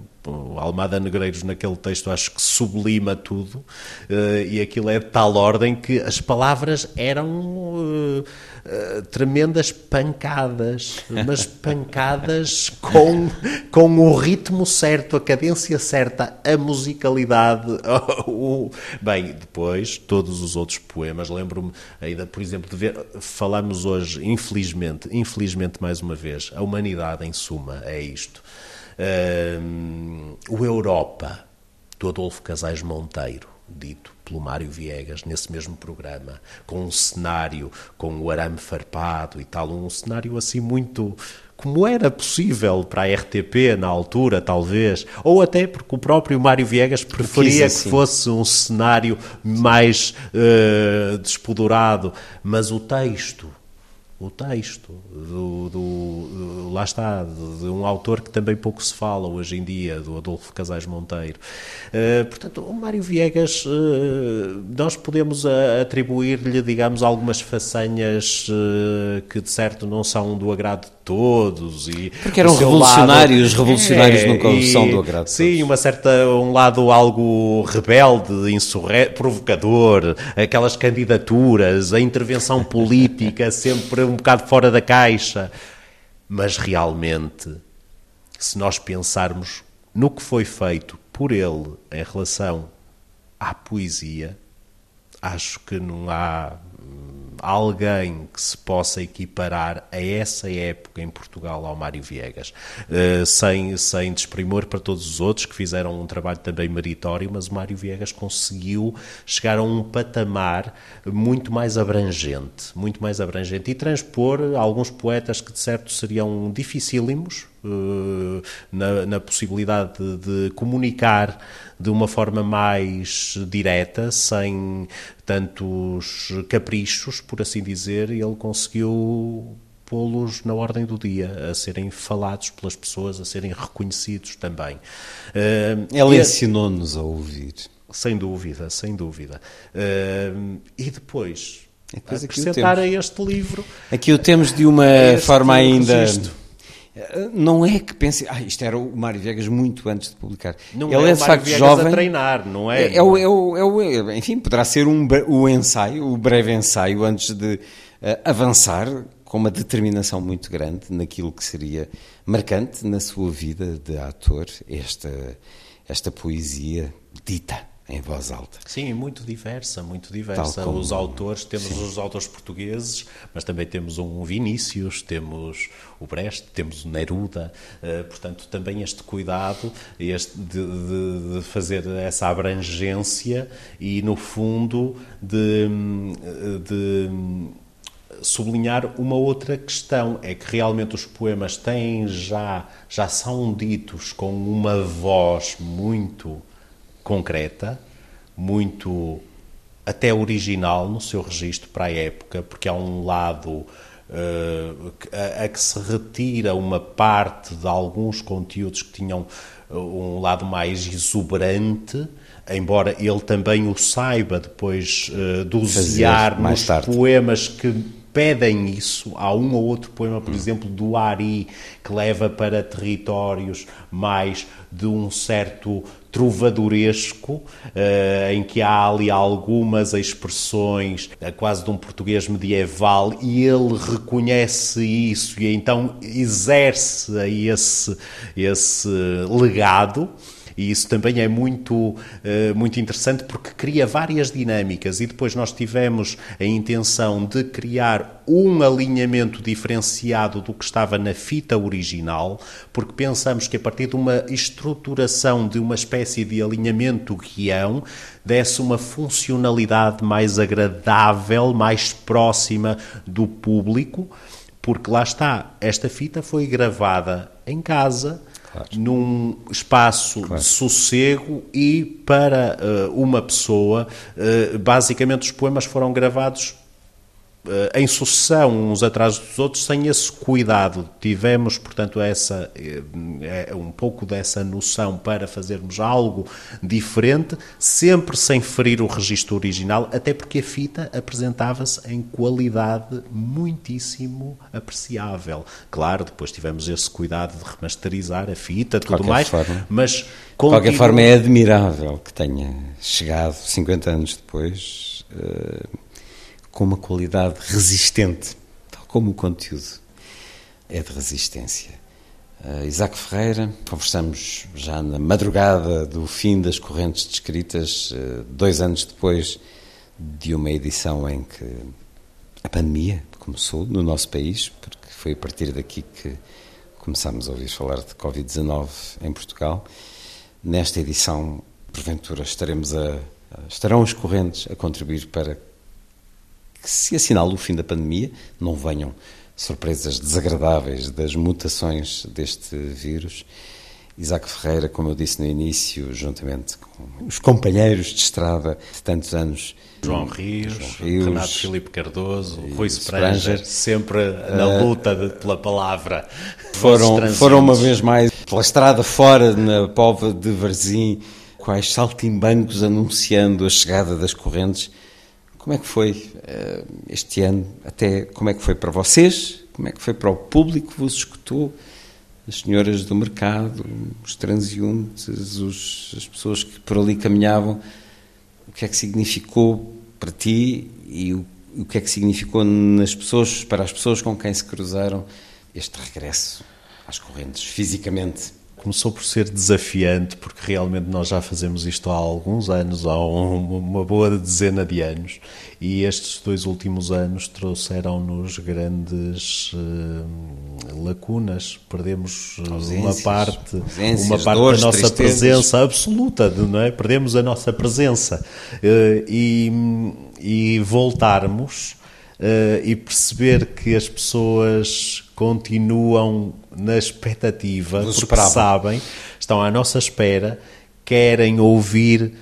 Almada Negreiros naquele texto acho que sublima tudo uh, e aquilo é de tal ordem que as palavras eram uh, uh, tremendas pancadas, mas pancadas com, com o ritmo certo, a cadência certa, a musicalidade. o... Bem, depois todos os outros poemas, lembro-me ainda, por exemplo, de ver, falamos hoje, infelizmente, infelizmente mais uma vez, a humanidade em suma é isto o Europa, do Adolfo Casais Monteiro, dito pelo Mário Viegas nesse mesmo programa, com um cenário com o arame farpado e tal, um cenário assim muito como era possível para a RTP na altura, talvez, ou até porque o próprio Mário Viegas preferia assim. que fosse um cenário mais uh, despodurado, mas o texto o texto, do, do, lá está, de, um autor que também pouco se fala hoje em dia, do Adolfo Casais Monteiro. Uh, portanto, o Mário Viegas, uh, nós podemos atribuir-lhe, digamos, algumas façanhas uh, que de certo não são do agrado de todos. E Porque eram revolucionários, lado, revolucionários é, nunca e, são do agrado de Sim, uma certa, um lado algo rebelde, insurre, provocador, aquelas candidaturas, a intervenção política sempre um bocado fora da caixa. Mas realmente, se nós pensarmos no que foi feito por ele em relação à poesia, acho que não há alguém que se possa equiparar a essa época em Portugal ao Mário Viegas, uh, sem, sem desprimor para todos os outros que fizeram um trabalho também meritório, mas o Mário Viegas conseguiu chegar a um patamar muito mais abrangente, muito mais abrangente e transpor alguns poetas que de certo seriam dificílimos uh, na, na, possibilidade de, de comunicar de uma forma mais direta, sem tantos caprichos, por assim dizer, ele conseguiu pô-los na ordem do dia, a serem falados pelas pessoas, a serem reconhecidos também. Uh, ele ensinou-nos a ouvir. Sem dúvida, sem dúvida. Uh, e depois, depois acrescentar a este livro... Aqui o temos de uma forma ainda... Registro não é que pense, ah, isto era o Mário Viegas muito antes de publicar. Não Ele é, é de facto Viegas jovem. a treinar, não é? É, é, o, é, o, é o, enfim, poderá ser um, o ensaio, o breve ensaio antes de uh, avançar com uma determinação muito grande naquilo que seria marcante na sua vida de ator, esta, esta poesia dita em voz alta. Sim, muito diversa, muito diversa. Como, os autores, temos sim. os autores portugueses, mas também temos um Vinícius, temos o Brecht, temos o Neruda, uh, portanto também este cuidado este de, de, de, fazer essa abrangência e no fundo de, de sublinhar uma outra questão é que realmente os poemas têm já já são ditos com uma voz muito concreta, muito até original no seu registro para a época, porque há um lado uh, a, a, que se retira uma parte de alguns conteúdos que tinham eh, um lado mais exuberante, embora ele também o saiba depois uh, dosear nos tarde. poemas que pedem isso. Há um ou outro poema, por hum. exemplo, do Ari, que leva para territórios mais de um certo trovadoresco, uh, em que há ali algumas expressões uh, quase de um português medieval e ele reconhece isso e então exerce esse, esse legado e isso também é muito, eh, muito interessante porque cria várias dinâmicas e depois nós tivemos a intenção de criar um alinhamento diferenciado do que estava na fita original, porque pensamos que a partir de uma estruturação de uma espécie de alinhamento guião desse uma funcionalidade mais agradável, mais próxima do público, porque lá está, esta fita foi gravada em casa, claro. num espaço claro. de sossego e para uh, uma pessoa, uh, basicamente os poemas foram gravados em sucessão uns atrás dos outros sem esse cuidado. Tivemos, portanto, essa é um pouco dessa noção para fazermos algo diferente, sempre sem ferir o registro original, até porque a fita apresentava-se em qualidade muitíssimo apreciável. Claro, depois tivemos esse cuidado de remasterizar a fita, tudo mais, forma, mas de qualquer forma é admirável que tenha chegado 50 anos depois. Uh com uma qualidade resistente, tal como o conteúdo é de resistência. Uh, Isaac Ferreira, conversamos já na madrugada do fim das correntes descritas, uh, dois anos depois de uma edição em que a pandemia começou no nosso país, porque foi a partir daqui que começámos a ouvir falar de Covid-19 em Portugal. Nesta edição, porventura, estaremos a, estarão os correntes a contribuir para que se assinale o fim da pandemia, não venham surpresas desagradáveis das mutações deste vírus Isaac Ferreira, como eu disse no início, juntamente com os companheiros de estrada de tantos anos. João Rios, João Rios Renato Filipe Cardoso, Rui Spranger. Sempre na luta de- pela palavra. Foram, foram uma vez mais pela estrada fora, na Pova de Varzim, quais saltimbancos anunciando a chegada das correntes. Como é que foi eh, este ano? Até como é que foi para vocês? Como é que foi para o público que vos escutou? As senhoras do mercado, os transeuntes, os- as pessoas que por ali caminhavam. O que é que significou para ti e o, o que é que significou nas pessoas, para as pessoas com quem se cruzaram este regresso às correntes, fisicamente? Começou por ser desafiante, porque realmente nós já fazemos isto há alguns anos, há um- uma boa dezena de anos, e estes dois últimos anos trouxeram-nos grandes eh, lacunas. Perdemos eh, uma Ausências, parte, ausências, uma parte dores, da nossa tristezas. presença absoluta, não é? Perdemos a nossa presença Eh, e, e voltarmos eh, e perceber que as pessoas continuam na expectativa, porque esperavam. sabem, estão à nossa espera, querem ouvir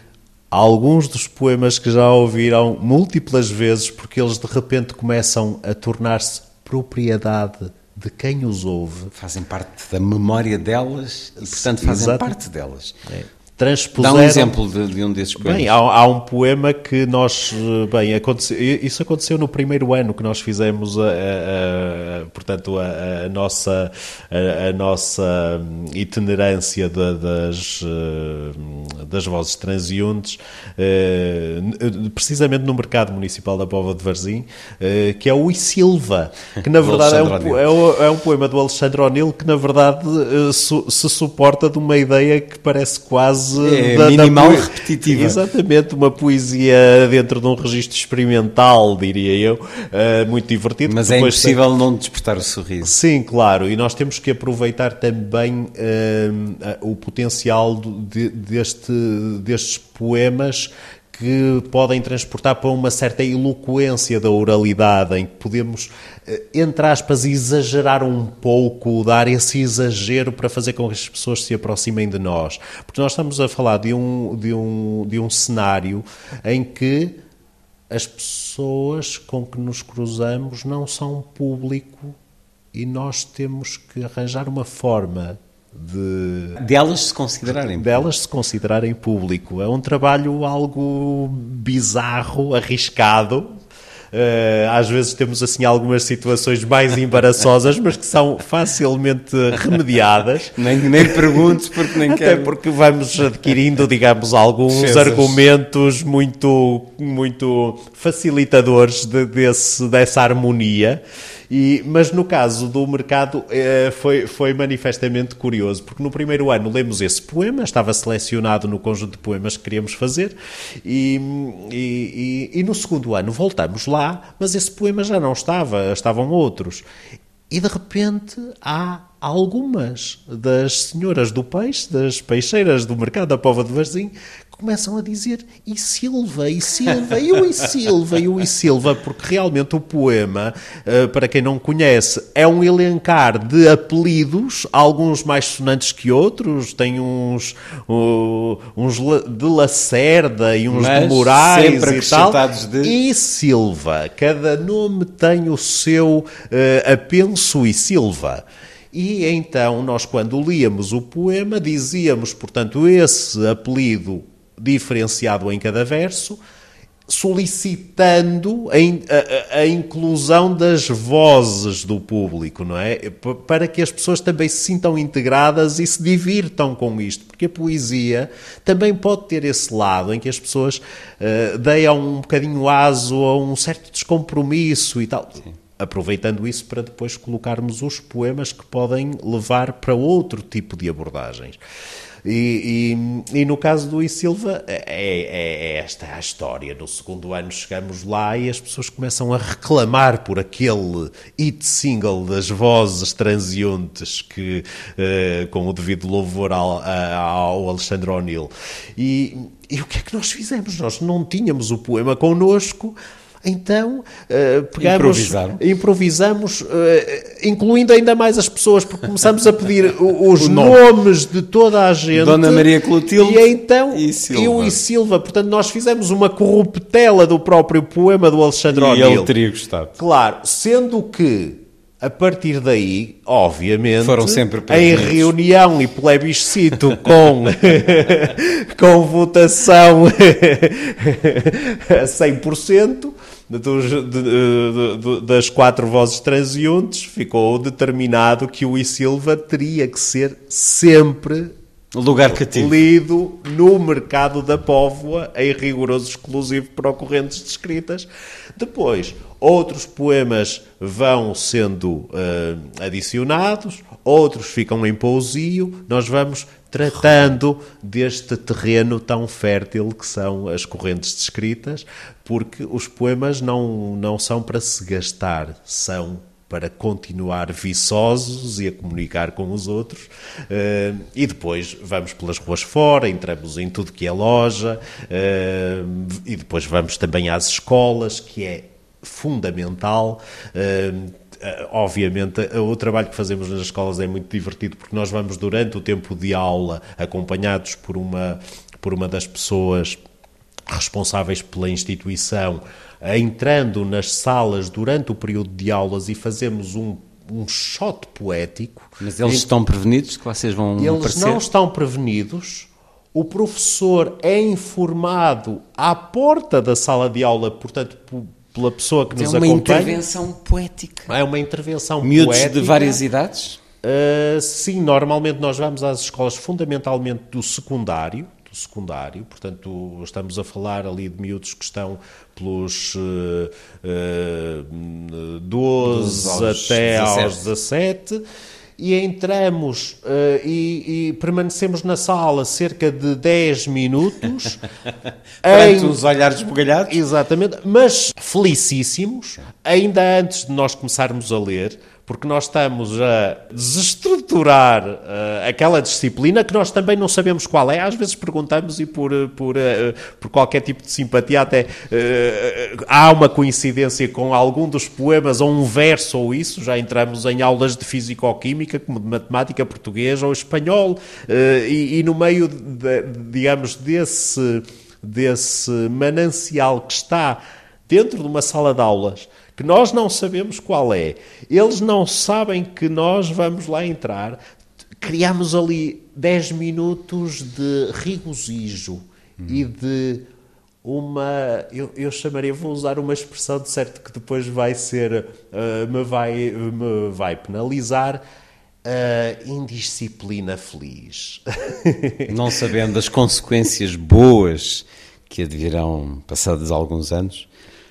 alguns dos poemas que já ouviram múltiplas vezes, porque eles de repente começam a tornar-se propriedade de quem os ouve. Fazem parte da memória delas e, portanto, fazem Exato. parte delas. Dá Transpuseram um exemplo de, de um desses poemas. Bem, há, há um poema que nós, eh, bem, aconteceu, isso aconteceu no primeiro ano que nós fizemos, a, a- a- portanto, a, a nossa, a, nossa itinerância da- das, eh, das vozes transeuntes, eh, precisamente no mercado municipal da Pova de Varzim, eh, que é o I Silva, que na verdade é um, é o- é um poema do Alexandre O'Neill que na verdade su- se suporta de uma ideia que parece quase É da- da minimal poe- repetitiva. Exatamente, uma poesia dentro de um registro experimental, diria eu, eh, muito divertido. Mas é depois tem- impossível não despertar o sorriso. Sim, claro, e nós temos que aproveitar também a- o potencial de- deste, destes poemas que podem transportar para uma certa eloquência da oralidade, em que podemos, eh, entre aspas, exagerar um pouco, dar esse exagero para fazer com que as pessoas se aproximem de nós. Porque nós estamos a falar de um, de um, de um cenário em que as pessoas com que nos cruzamos não são público e nós temos que arranjar uma forma de Delas se considerarem. delas se considerarem público. É um trabalho algo bizarro, arriscado. Eh, às vezes temos assim algumas situações mais embaraçosas, mas que são facilmente remediadas. Nem, nem perguntes porque nem Até quero. porque vamos adquirindo, digamos, alguns Defesas. argumentos muito, muito facilitadores de- desse, dessa harmonia. E, mas no caso do mercado eh, foi, foi manifestamente curioso, porque no primeiro ano lemos esse poema, estava selecionado no conjunto de poemas que queríamos fazer, e, e, e- e no segundo ano voltamos lá, mas esse poema já não estava, estavam outros. E de repente há algumas das senhoras do peixe, das peixeiras do mercado da Pova de Varzim, começam a dizer e Silva, e Silva, e o e Silva, e o e Silva, porque realmente o poema, eh, para quem não conhece, é um elencar de apelidos, alguns mais sonantes que outros, tem uns, uh, uns de Lacerda e uns Mas de Moraes e tal. de- E Silva. Cada nome tem o seu eh, apenso e Silva. E então, nós, quando líamos o poema, dizíamos, portanto, esse apelido diferenciado em cada verso, solicitando a, a- a- inclusão das vozes do público, não é? Para que as pessoas também se sintam integradas e se divirtam com isto, porque a poesia também pode ter esse lado em que as pessoas deem um bocadinho aso a um certo descompromisso e tal. Aproveitando isso para depois colocarmos os poemas que podem levar para outro tipo de abordagens. E, e- e no caso do I Silva, é, é- é esta a história. No segundo ano chegamos lá e as pessoas começam a reclamar por aquele hit single das vozes transeuntes que, eh, com o devido louvor ao, ao Alexandre O'Neill. E, e o que é que nós fizemos? Nós não tínhamos o poema connosco. Então, uh, pegamos, improvisamos, uh, incluindo ainda mais as pessoas, porque começamos a pedir os nomes de toda a gente. Dona Maria Clotilde E então, e Silva. eu e Silva. Portanto, nós fizemos uma corruptela do próprio poema do Alexandre E O'Neill. ele teria gostado. Claro, sendo que a partir daí, obviamente, Foram sempre em reunião e plebiscito com, com votação a 100%, dos, de- de- de- das quatro vozes transeuntes, ficou determinado que o I Silva teria que ser sempre Lugar cativo. lido no mercado da Póvoa em rigoroso exclusivo para ocorrentes descritas. Depois, outros poemas vão sendo eh, adicionados, outros ficam em pousio, nós vamos tratando deste terreno tão fértil que são as correntes descritas, porque os poemas não, não são para se gastar, são para continuar viçosos e a comunicar com os outros. Eh, e depois vamos pelas ruas fora, entramos em tudo que é loja, eh, e depois vamos também às escolas, que é fundamental. Eh, obviamente, eh, o trabalho que fazemos nas escolas é muito divertido porque nós vamos durante o tempo de aula acompanhados por uma, por uma das pessoas responsáveis pela instituição, entrando nas salas durante o período de aulas e fazemos um, um shot poético. Mas eles estão prevenidos que vocês vão Eles aparecer? não estão prevenidos. O professor é informado à porta da sala de aula, portanto, pela pessoa que É nos uma acompanha. intervenção poética. É uma intervenção Miúdos poética. de várias idades? Uh, sim, normalmente nós vamos às escolas fundamentalmente do secundário, do secundário, portanto estamos a falar ali de miúdos que estão pelos uh, uh, 12 aos até 17. aos 17 e entramos uh, e, e permanecemos na sala cerca de 10 minutos Perante em- uns olhares esbugalhados? Exatamente, mas felicíssimos, ainda antes de nós começarmos a ler, porque nós estamos a desestruturar eh, aquela disciplina que nós também não sabemos qual é. Às vezes perguntamos e por, eh, por, eh, por qualquer tipo de simpatia até eh, há uma coincidência com algum dos poemas ou um verso ou isso. Já entramos em aulas de físico-química, como de matemática portuguesa ou espanhol, e, e no meio, de, digamos, desse desse manancial que está dentro de uma sala de aulas, que nós não sabemos qual é, eles não sabem que nós vamos lá entrar, criamos ali 10 minutos de regozijo e de uma, eu, eu chamaria, vou usar uma expressão de certo que depois vai ser, eh, me, vai, me vai penalizar, a indisciplina feliz. Não sabendo as consequências boas que advirão passados alguns anos,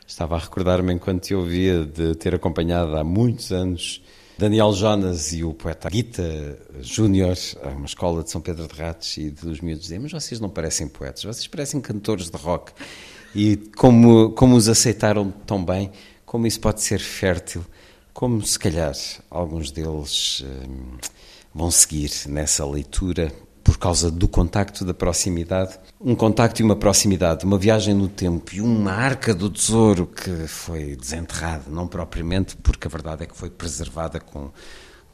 estava a recordar-me enquanto eu ouvia de ter acompanhado há muitos anos Daniel Jonas e o poeta Guita Júnior a uma escola de São Pedro de Ratos e dos miúdos diziam, mas vocês não parecem poetas, vocês parecem cantores de rock. E como, como os aceitaram tão bem, como isso pode ser fértil, como se calhar alguns deles hum, vão seguir nessa leitura por causa do contacto, da proximidade. Um contacto e uma proximidade, uma viagem no tempo e uma arca do tesouro que foi desenterrada, não propriamente porque a verdade é que foi preservada com,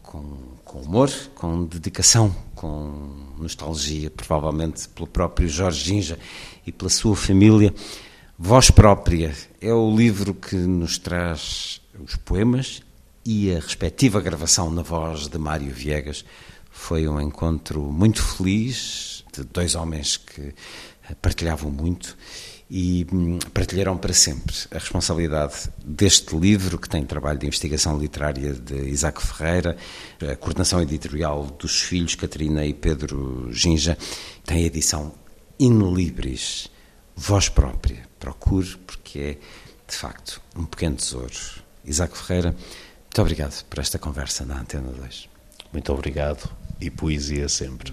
com, com humor, com dedicação, com nostalgia, provavelmente pelo próprio Jorge Ginja e pela sua família. Voz Própria é o livro que nos traz os poemas e a respectiva gravação na voz de Mário Viegas. Foi um encontro muito feliz de dois homens que partilhavam muito e hum, partilharam para sempre a responsabilidade deste livro, que tem trabalho de investigação literária de Isaac Ferreira, a coordenação editorial dos filhos Catarina e Pedro Ginja, tem a edição In Libris, voz própria. Procure, porque é, de facto, um pequeno tesouro. Isaac Ferreira, muito obrigado por esta conversa na Antena 2. Muito obrigado e poesia sempre.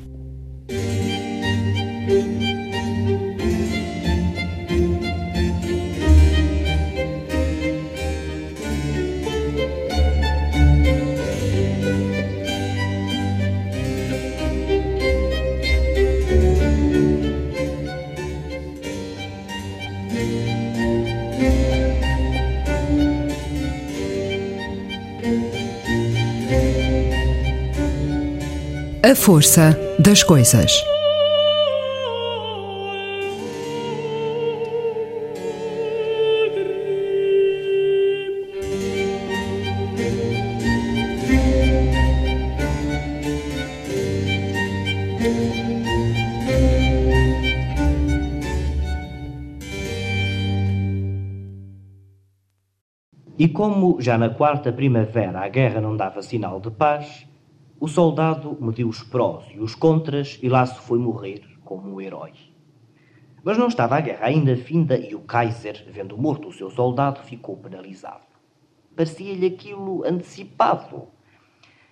A força das coisas. E como já na quarta primavera a guerra não dava sinal de paz, o soldado mediu os prós e os contras e lá se foi morrer como um herói. Mas não estava a guerra ainda finda e o Kaiser, vendo morto o seu soldado, ficou penalizado. Parecia-lhe aquilo antecipado.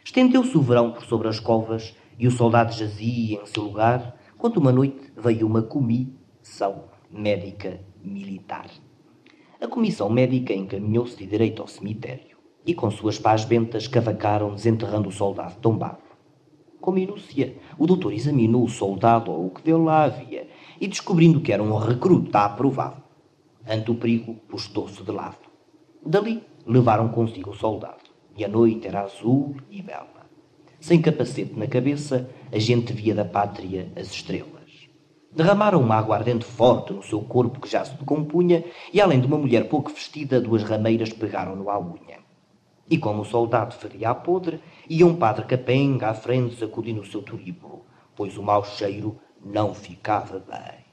Estendeu-se o verão por sobre as covas e o soldado jazia em seu lugar, quando uma noite veio uma comissão médica militar. A comissão médica encaminhou-se de direito ao cemitério e, com suas pás bentas, cavacaram desenterrando o soldado tombado. Com minúcia, o doutor examinou o soldado ou o que dele lá havia e, descobrindo que era um recruta aprovado, ante o perigo, postou-se de lado. Dali, levaram consigo o soldado e a noite era azul e bela. Sem capacete na cabeça, a gente via da pátria as estrelas. Derramaram uma aguardente forte no seu corpo que já se decompunha, e além de uma mulher pouco vestida, duas rameiras pegaram-no à unha. E como o soldado feria a podre, ia um padre capenga à frente sacudindo o seu turíbulo, pois o mau cheiro não ficava bem.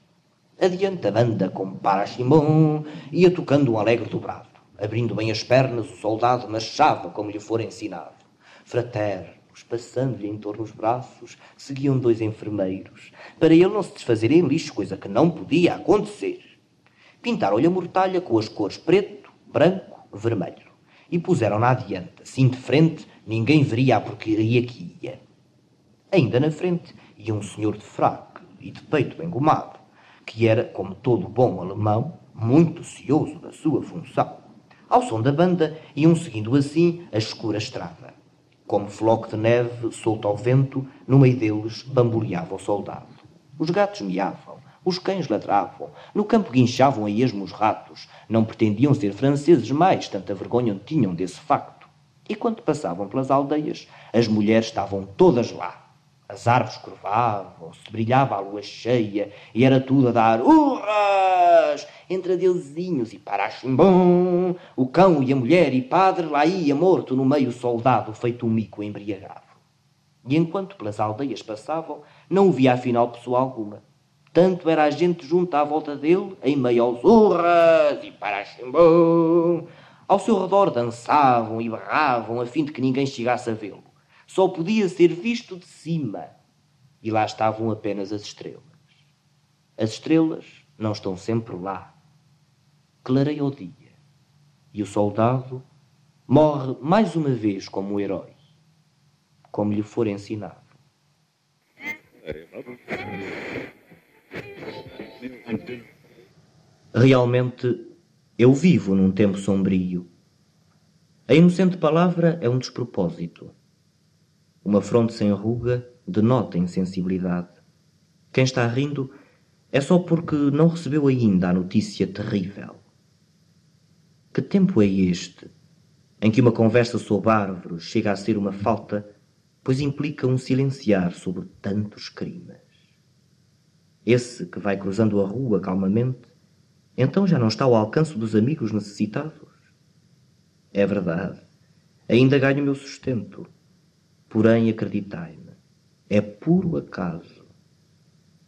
Adiante a banda com Parachimon ia tocando um alegre dobrado. Abrindo bem as pernas, o soldado marchava como lhe fora ensinado. Fraterno, passando-lhe em torno os braços, seguiam dois enfermeiros, para ele não se desfazer em lixo, coisa que não podia acontecer. Pintaram-lhe a mortalha com as cores preto, branco, vermelho, e puseram-na adiante, assim de frente, ninguém veria a porcaria que ia. Ainda na frente ia um senhor de fraque e de peito engomado, que era, como todo bom alemão, muito cioso da sua função. Ao som da banda, iam seguindo assim a escura estrada. Como floco de neve solto ao vento, no meio deles bamboleava o soldado. Os gatos miavam, os cães ladravam, no campo guinchavam a esmo os ratos. Não pretendiam ser franceses mais, tanta vergonha tinham desse facto. E quando passavam pelas aldeias, as mulheres estavam todas lá. As árvores curvavam-se, brilhava a lua cheia, e era tudo a dar urras! Entre adeusinhos e parachimbom, o cão e a mulher e padre lá ia morto no meio soldado, feito um mico embriagado. E enquanto pelas aldeias passavam, não via afinal pessoa alguma. Tanto era a gente junta à volta dele, em meio aos urras e parachimbom. Ao seu redor dançavam e berravam, a fim de que ninguém chegasse a vê-lo só podia ser visto de cima. E lá estavam apenas as estrelas. As estrelas não estão sempre lá. Clareia o dia. E o soldado morre mais uma vez como um herói, como lhe for ensinado. Realmente, eu vivo num tempo sombrio. A inocente palavra é um despropósito. Uma fronte sem ruga denota insensibilidade. Quem está rindo é só porque não recebeu ainda a notícia terrível. Que tempo é este em que uma conversa sobre árvores chega a ser uma falta, pois implica um silenciar sobre tantos crimes? Esse que vai cruzando a rua calmamente, então já não está ao alcance dos amigos necessitados? É verdade, ainda ganho o meu sustento Porém, acreditai-me, é puro acaso.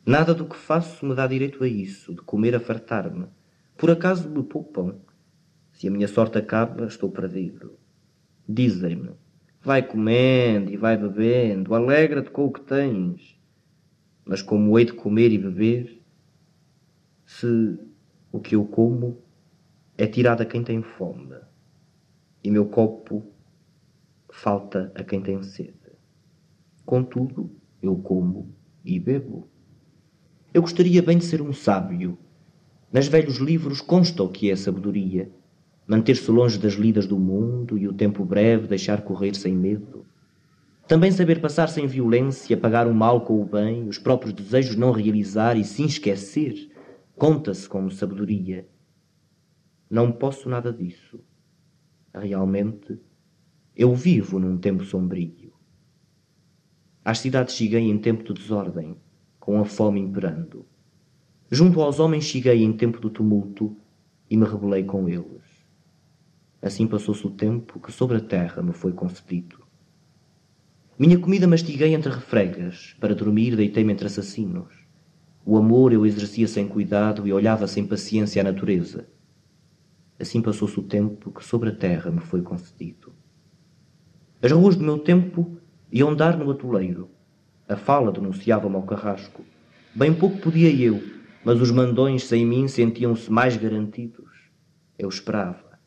Nada do que faço me dá direito a isso, de comer a fartar-me. Por acaso me poupam. Se a minha sorte acaba, estou perdido. Dizem-me, vai comendo e vai bebendo, alegra-te com o que tens. Mas como hei de comer e beber, se o que eu como é tirado a quem tem fome, e meu copo falta a quem tem sede. Contudo, eu como e bebo. Eu gostaria bem de ser um sábio. Nas velhos livros consta o que é sabedoria. Manter-se longe das lidas do mundo e o tempo breve deixar correr sem medo. Também saber passar sem violência, pagar o mal com o bem, os próprios desejos não realizar e se esquecer, conta-se como sabedoria. Não posso nada disso. Realmente, eu vivo num tempo sombrio. Às cidades cheguei em tempo de desordem, com a fome imperando. Junto aos homens cheguei em tempo do tumulto e me rebelei com eles. Assim passou-se o tempo que sobre a terra me foi concedido. Minha comida mastiguei entre refregas, para dormir deitei-me entre assassinos. O amor eu exercia sem cuidado e olhava sem paciência a natureza. Assim passou-se o tempo que sobre a terra me foi concedido. As ruas do meu tempo iam dar no atoleiro. A fala denunciava-me ao carrasco. Bem pouco podia eu, mas os mandões sem mim sentiam-se mais garantidos. Eu esperava.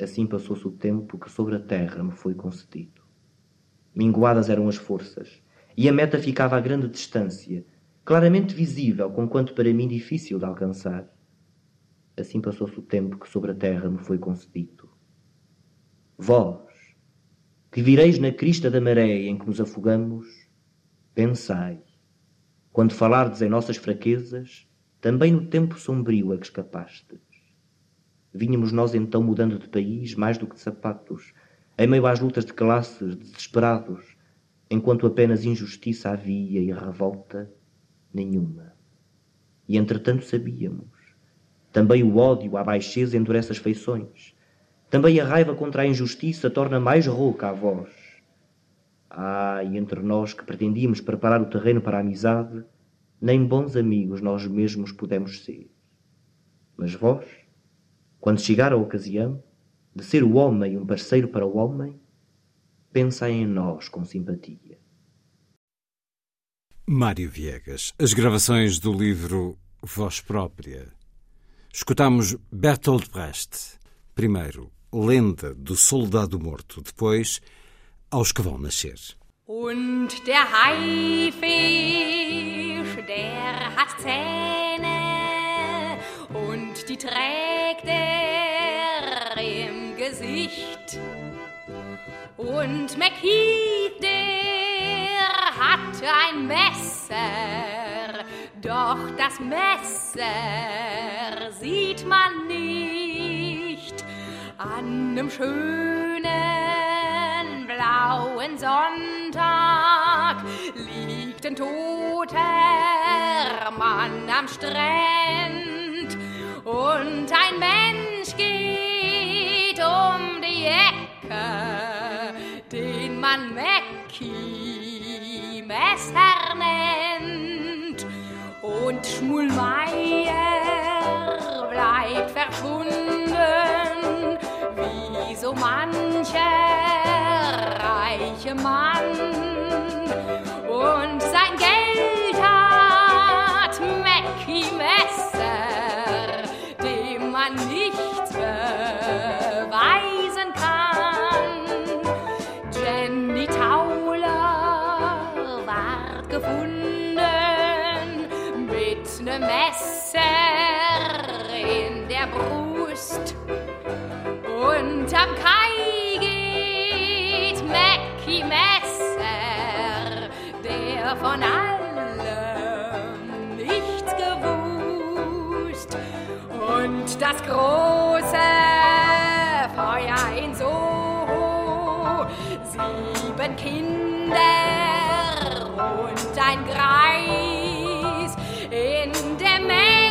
Assim passou-se o tempo que sobre a terra me foi concedido. Minguadas eram as forças, e a meta ficava a grande distância, claramente visível, conquanto para mim difícil de alcançar. Assim passou-se o tempo que sobre a terra me foi concedido. Vós, que vireis na crista da maré em que nos afogamos, pensai, quando falardes em nossas fraquezas, também no tempo sombrio a que escapastes. Vínhamos nós então mudando de país mais do que de sapatos, em meio às lutas de classes, desesperados, enquanto apenas injustiça havia e revolta nenhuma. E entretanto sabíamos, também o ódio à baixeza endurece as feições, também a raiva contra a injustiça torna mais rouca a voz. Ah, e entre nós que pretendíamos preparar o terreno para a amizade, nem bons amigos nós mesmos pudemos ser. Mas vós, quando chegar a ocasião, de ser o homem um parceiro para o homem, pensai em nós com simpatia. Mário Viegas, as gravações do livro Voz Própria. Escutamos Bertolt Brecht. Primeiro, Lenda do Soldado Morto. Depois, Aos que vão nascer. Und der Haifisch, der hat Zähne und die trägt er Gesicht. Und McKeith, der hat ein Messer, doch das Messer sieht man nicht an einem schönen blauen Sonntag. Liegt ein toter Mann am Strand man Mackie Messer nennt. Und Schmulmeier bleibt verschwunden wie so mancher reiche Mann. Und sein Geld von allem nichts gewusst. Und das große Feuer in Soho, sieben Kinder und ein Greis in der Menge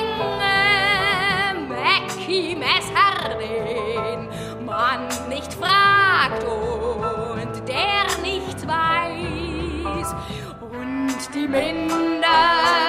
Mackie Messer, den man nicht fragt und Und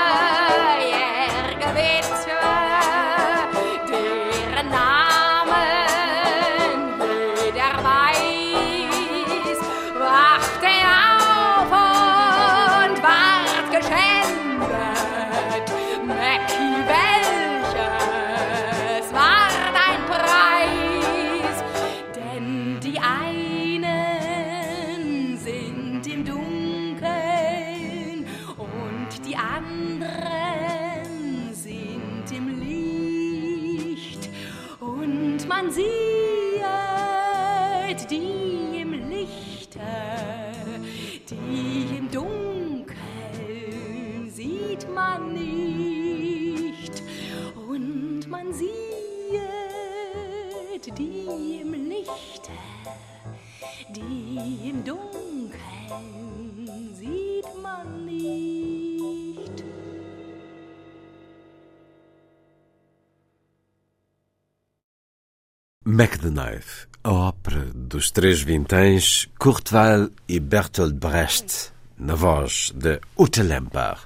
Macdonald, a ópera dos três vinténs, Courteval e Bertolt Brecht, na voz de Ute Lemper.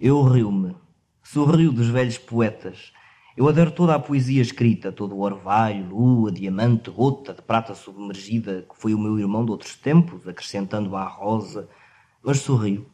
Eu rio-me, sorrio dos velhos poetas. Eu adoro toda a poesia escrita, todo o orvalho, lua, diamante, gota de prata submergida, que foi o meu irmão de outros tempos, acrescentando à rosa. Mas sorrio.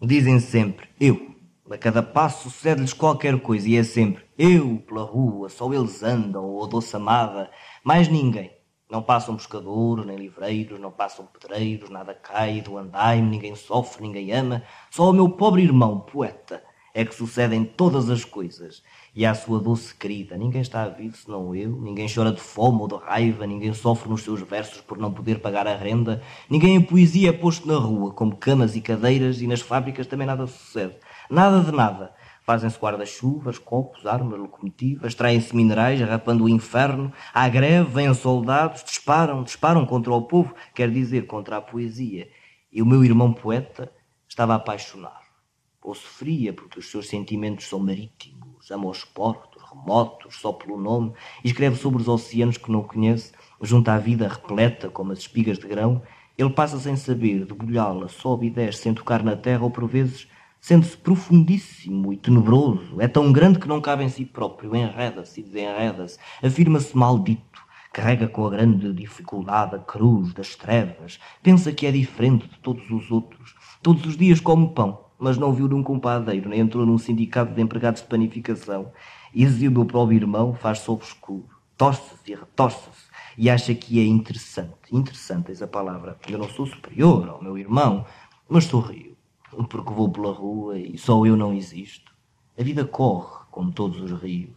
Dizem sempre, eu. A cada passo sucede-lhes qualquer coisa e é sempre eu pela rua, só eles andam, ou a doce amada, mais ninguém. Não passam pescadores, nem livreiros, não passam pedreiros, nada cai do andaime, ninguém sofre, ninguém ama. Só o meu pobre irmão, poeta, é que sucedem todas as coisas. E à sua doce querida, ninguém está a vir senão eu, ninguém chora de fome ou de raiva, ninguém sofre nos seus versos por não poder pagar a renda, ninguém em poesia é posto na rua, como camas e cadeiras, e nas fábricas também nada sucede. Nada de nada. Fazem-se guarda-chuvas, copos, armas, locomotivas, traem-se minerais, arrapando o inferno, há greve, vêm soldados, disparam, disparam contra o povo, quer dizer, contra a poesia. E o meu irmão poeta estava apaixonado. Ou sofria, porque os seus sentimentos são marítimos, ama os portos, remotos, só pelo nome, e escreve sobre os oceanos que não conhece, junto à vida repleta como as espigas de grão, ele passa sem saber, debulhá-la, sobe e desce, sem tocar na terra, ou por vezes sente-se profundíssimo e tenebroso, é tão grande que não cabe em si próprio, enreda-se e desenreda-se, afirma-se maldito, carrega com a grande dificuldade a cruz das trevas, pensa que é diferente de todos os outros, todos os dias come pão, mas não viu nunca um padeiro, nem entrou num sindicato de empregados de panificação, e o próprio irmão faz-se obscuro, torce-se e retorce-se, e acha que é interessante, interessante essa palavra, eu não sou superior ao meu irmão, mas sorrio porque vou pela rua e só eu não existo. A vida corre, como todos os rios.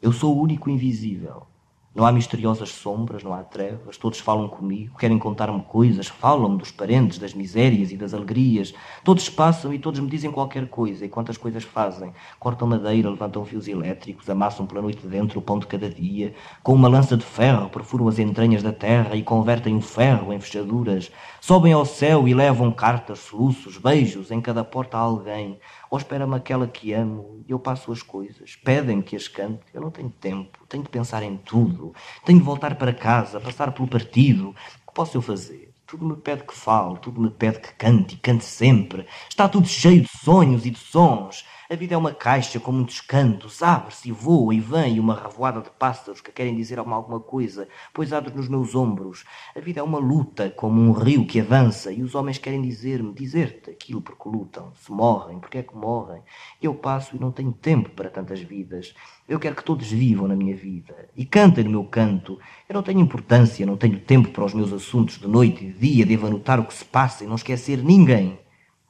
Eu sou o único invisível. Não há misteriosas sombras, não há trevas, todos falam comigo, querem contar-me coisas, falam-me dos parentes, das misérias e das alegrias. Todos passam e todos me dizem qualquer coisa, e quantas coisas fazem. Cortam madeira, levantam fios elétricos, amassam pela noite dentro o pão de cada dia. Com uma lança de ferro perfuram as entranhas da terra e convertem o ferro em fechaduras. Sobem ao céu e levam cartas, soluços, beijos, em cada porta a alguém ou espera-me aquela que amo e eu passo as coisas. Pedem-me que as cante, eu não tenho tempo, tenho de pensar em tudo, tenho de voltar para casa, passar pelo partido. O que posso eu fazer? Tudo me pede que fale, tudo me pede que cante e cante sempre. Está tudo cheio de sonhos e de sons. A vida é uma caixa com muitos cantos, abre-se e voa e vem uma revoada de pássaros que querem dizer alguma coisa, poisados nos meus ombros. A vida é uma luta, como um rio que avança, e os homens querem dizer-me, dizer-te aquilo porque lutam, se morrem, porque é que morrem. Eu passo e não tenho tempo para tantas vidas. Eu quero que todos vivam na minha vida e cantem no meu canto. Eu não tenho importância, não tenho tempo para os meus assuntos de noite e de dia, devo anotar o que se passa e não esquecer ninguém.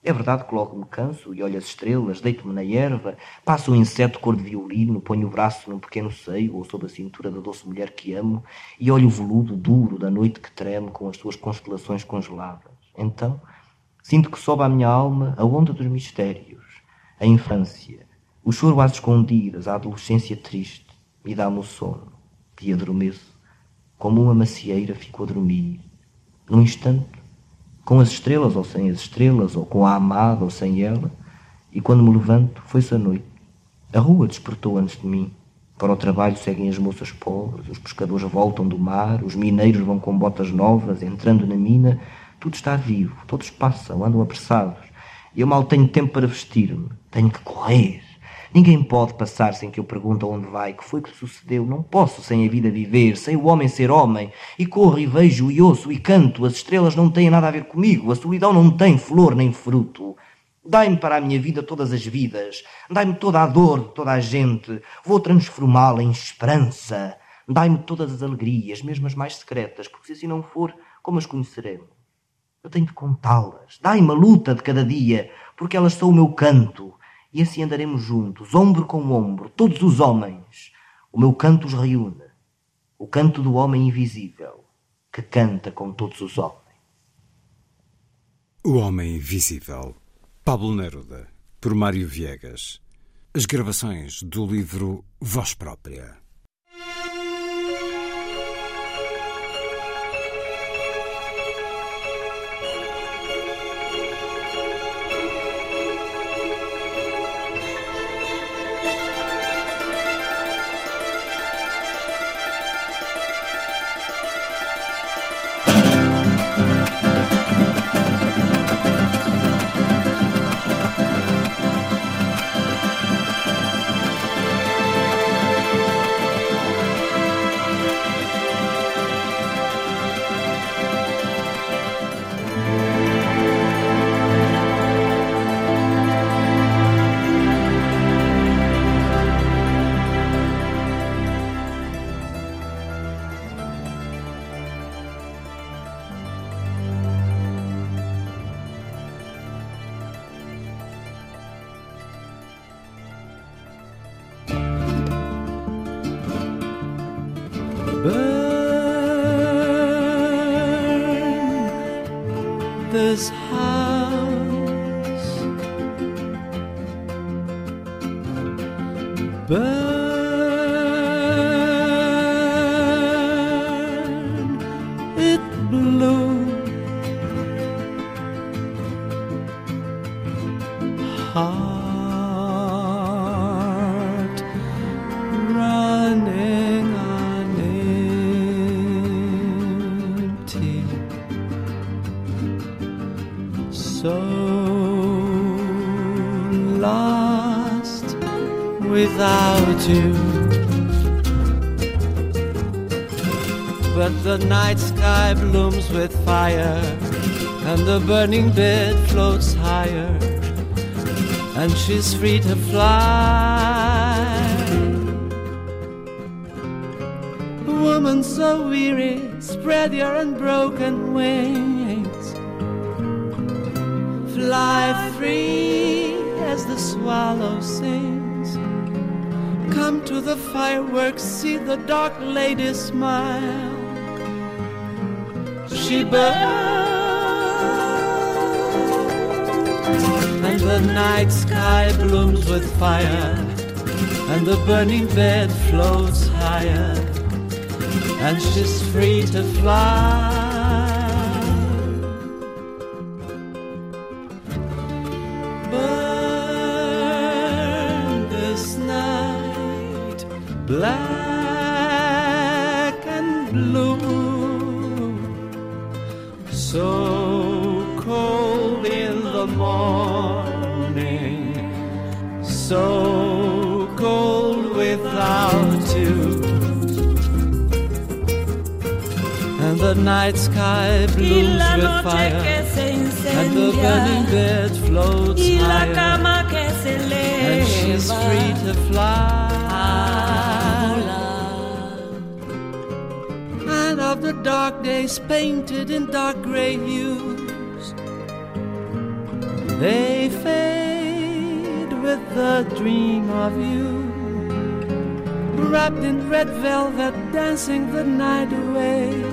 É verdade que logo me canso e olho as estrelas, deito-me na erva, passo um inseto cor de violino, ponho o braço num pequeno seio ou sob a cintura da doce mulher que amo e olho o veludo duro da noite que treme com as suas constelações congeladas. Então, sinto que sobe à minha alma a onda dos mistérios, a infância, o choro às escondidas, a adolescência triste, e dá-me o sono, e adormeço, como uma macieira fico a dormir. Num instante, com as estrelas ou sem as estrelas, ou com a amada ou sem ela, e quando me levanto, foi-se a noite. A rua despertou antes de mim. Para o trabalho seguem as moças pobres, os pescadores voltam do mar, os mineiros vão com botas novas, entrando na mina. Tudo está vivo, todos passam, andam apressados. Eu mal tenho tempo para vestir-me. Tenho que correr. Ninguém pode passar sem que eu pergunte aonde vai, que foi que sucedeu. Não posso sem a vida viver, sem o homem ser homem. E corro e vejo e ouço e canto. As estrelas não têm nada a ver comigo. A solidão não tem flor nem fruto. Dai-me para a minha vida todas as vidas. Dai-me toda a dor de toda a gente. Vou transformá-la em esperança. Dai-me todas as alegrias, mesmo as mais secretas, porque se assim não for, como as conheceremos? Eu tenho de contá-las. Dai-me a luta de cada dia, porque elas são o meu canto e assim andaremos juntos, ombro com ombro, todos os homens. O meu canto os reúne, o canto do homem invisível, que canta com todos os homens. O Homem Invisível, Pablo Neruda, por Mário Viegas. As gravações do livro Voz Própria. The burning bed floats higher, and she's free to fly. Woman so weary, spread your unbroken wings. Fly free as the swallow sings. Come to the fireworks, see the dark lady smile. She burns, the night sky blooms with fire, and the burning bed floats higher, and she's free to fly. Fire, que se and the burning bed floats y la higher. cama que se and she's free to fly. And of the dark days painted in dark gray hues, they fade with the dream of you. Wrapped in red velvet, dancing the night away.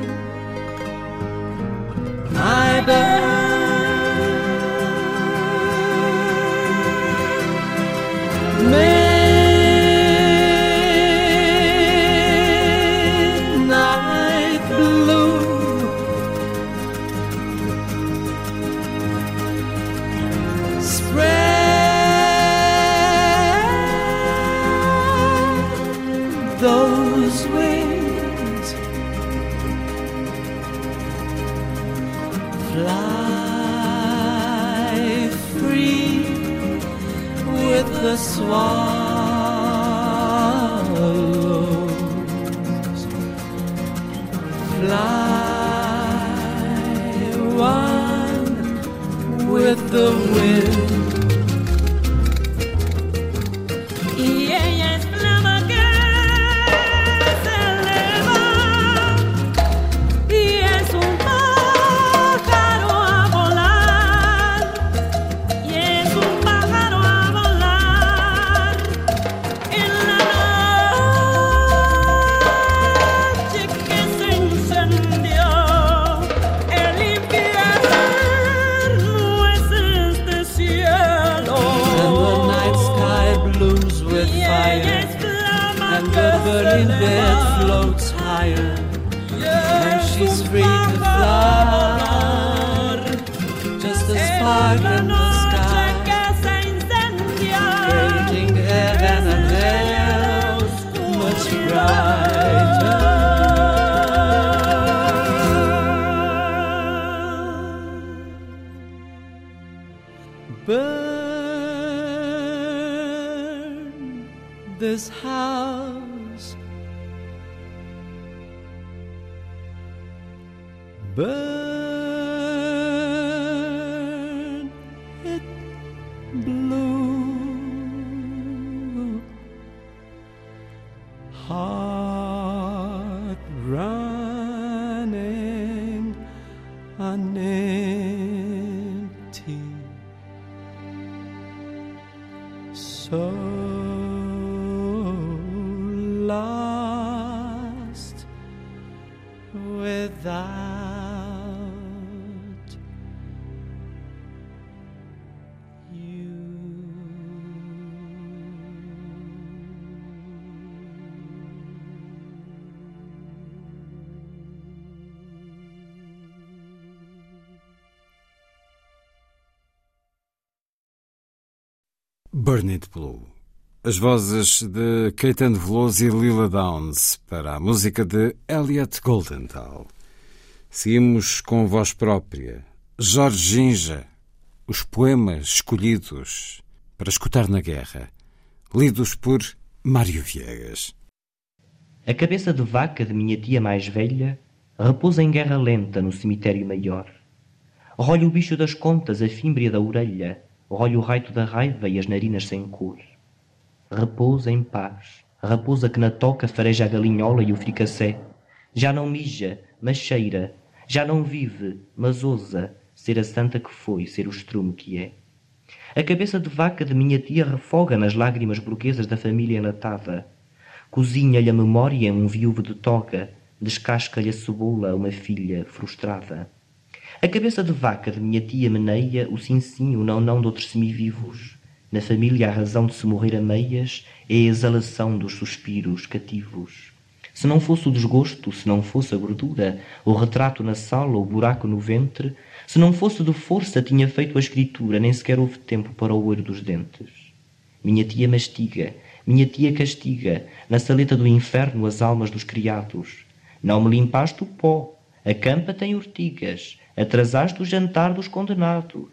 Blue. As vozes de Caetano Veloso e Lila Downs para a música de Elliot Goldenthal. Seguimos com voz própria. Jorge Ginja, os poemas escolhidos para escutar na guerra, lidos por Mário Viegas. A cabeça de vaca de minha tia mais velha repousa em guerra lenta no cemitério maior. Rolha o bicho das contas, a fímbria da orelha, rolha o raito da raiva e as narinas sem cor. Repousa em paz, raposa que na toca fareja a galinhola e o fricassé. Já não mija, mas cheira, já não vive, mas ousa ser a santa que foi, ser o estrume que é. A cabeça de vaca de minha tia refoga nas lágrimas burguesas da família enlatada. Cozinha-lhe a memória um viúvo de toga, descasca-lhe a cebola uma filha frustrada. A cabeça de vaca de minha tia meneia o sim sim, o não não de outros semivivos. Na família, a razão de se morrer a meias é a exalação dos suspiros cativos. Se não fosse o desgosto, se não fosse a gordura, o retrato na sala, o buraco no ventre, se não fosse de força, tinha feito a escritura, nem sequer houve tempo para o olho dos dentes. Minha tia mastiga, minha tia castiga, na saleta do inferno as almas dos criados. Não me limpaste o pó, a campa tem urtigas, atrasaste o jantar dos condenados.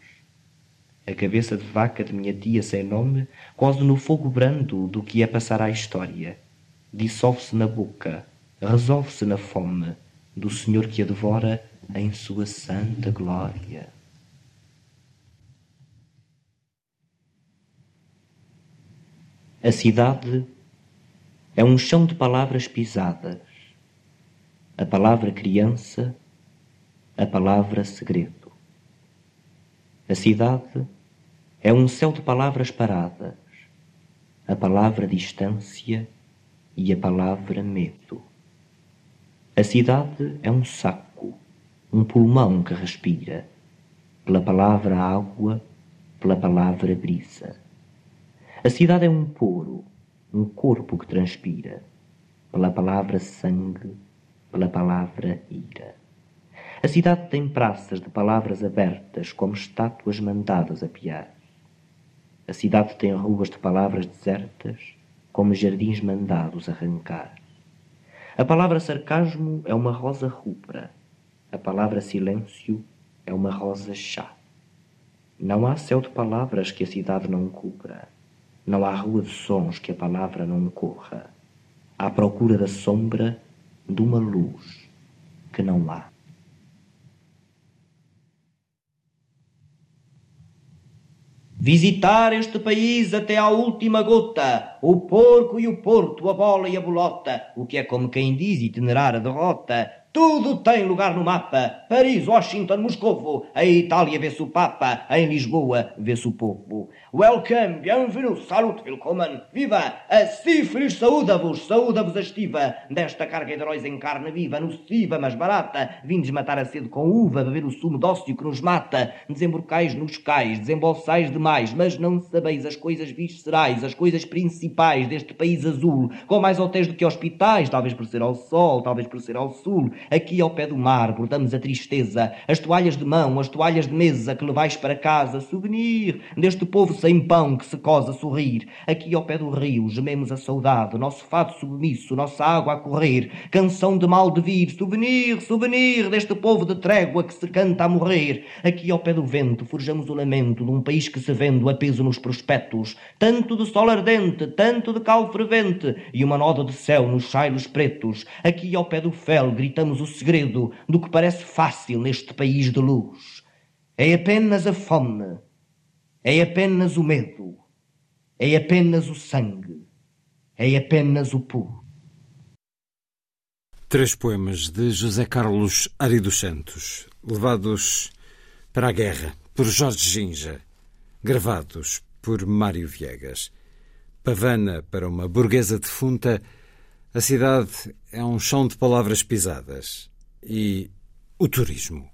A cabeça de vaca de minha tia sem nome cose no fogo brando do que é passar à história. Dissolve-se na boca, resolve-se na fome do Senhor que a devora em sua santa glória. A cidade é um chão de palavras pisadas. A palavra criança, a palavra segredo. A cidade é um céu de palavras paradas, a palavra distância e a palavra medo. A cidade é um saco, um pulmão que respira, pela palavra água, pela palavra brisa. A cidade é um poro, um corpo que transpira, pela palavra sangue, pela palavra ira. A cidade tem praças de palavras abertas, como estátuas mandadas a piar. A cidade tem ruas de palavras desertas, como jardins mandados arrancar. A palavra sarcasmo é uma rosa rubra, a palavra silêncio é uma rosa chá. Não há céu de palavras que a cidade não cubra, não há rua de sons que a palavra não corra. À procura da sombra de uma luz que não há. Visitar este país até à última gota, o porco e o porto, a bola e a bolota, o que é como quem diz itinerar a derrota, tudo tem lugar no mapa. Paris, Washington, Moscovo. A Itália vê-se o Papa. Em Lisboa vê-se o povo. Welcome, bienvenue, salut, willkommen. Viva! A sífilis saúda-vos, saúda-vos a estiva. Desta carga de heróis em carne viva, nociva, mas barata. Vindes matar a sede com uva, beber o sumo dócil que nos mata. Desemborcais nos cais, desembolsais demais, mas não sabeis as coisas viscerais, as coisas principais deste país azul, com mais hotéis do que hospitais, talvez por ser ao sol, talvez por ser ao sul. Aqui ao pé do mar bordamos a tristeza, as toalhas de mão, as toalhas de mesa que levais para casa, souvenir deste povo sem pão que se cosa a sorrir. Aqui ao pé do rio gememos a saudade, nosso fado submisso, nossa água a correr, canção de mal de vir, souvenir, souvenir deste povo de trégua que se canta a morrer. Aqui ao pé do vento forjamos o lamento de um país que se vendo a peso nos prospectos, tanto de sol ardente, tanto de cal fervente, e uma noda de céu nos chairos pretos. Aqui ao pé do fel gritamos o segredo do que parece fácil neste país de luz. É apenas a fome, é apenas o medo, é apenas o sangue, é apenas o puro. Três poemas de José Carlos Ari dos Santos, levados para a guerra por Jorge Ginja, gravados por Mário Viegas. Pavana para uma burguesa defunta a cidade é um chão de palavras pisadas. E o turismo.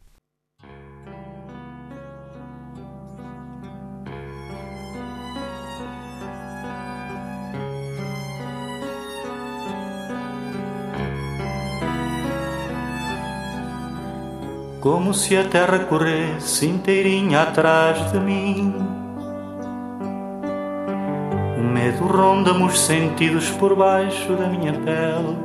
Como se a terra corresse inteirinha atrás de mim medo ronda-me os sentidos por baixo da minha pele.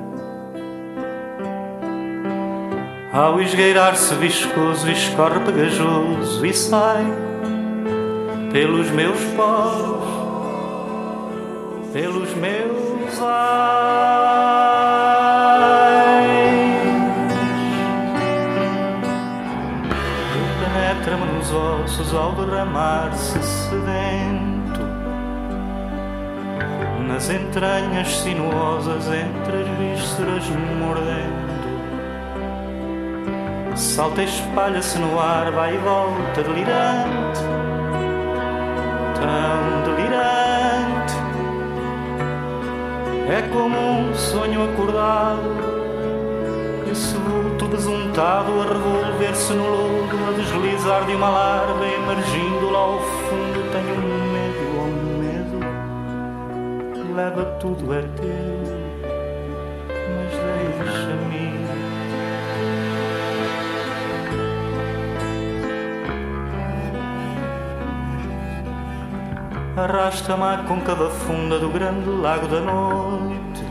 Ao esgueirar-se viscoso, escorre pegajoso e sai pelos meus poros, pelos meus ais. Penetra-me nos ossos ao derramar-se sedento nas entranhas sinuosas entre as vísceras mordendo. Salta e espalha-se no ar, vai e volta, delirante, tão delirante. É como um sonho acordado, esse vulto besuntado a revolver-se no lodo, a deslizar de uma larva, emergindo lá ao fundo. Leva tudo é teu, mas deixa-me. Arrasta-me à côncava funda do grande lago da noite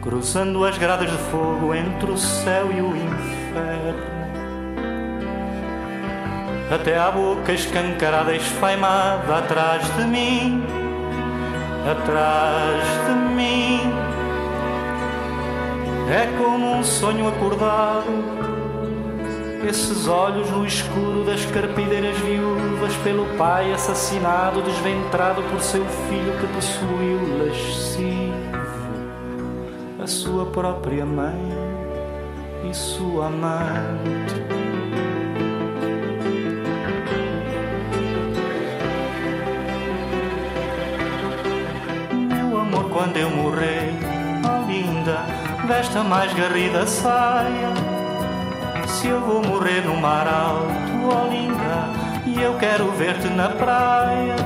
Cruzando as grades de fogo entre o céu e o inferno Até à boca escancarada esfaimada atrás de mim Atrás de mim É como um sonho acordado esses olhos no escuro das carpideiras viúvas pelo pai assassinado, desventrado por seu filho que possuiu lascivo a sua própria mãe e sua amante. Quando eu morrer, oh linda, veste a mais garrida saia se eu vou morrer no mar alto, oh linda, e eu quero ver-te na praia.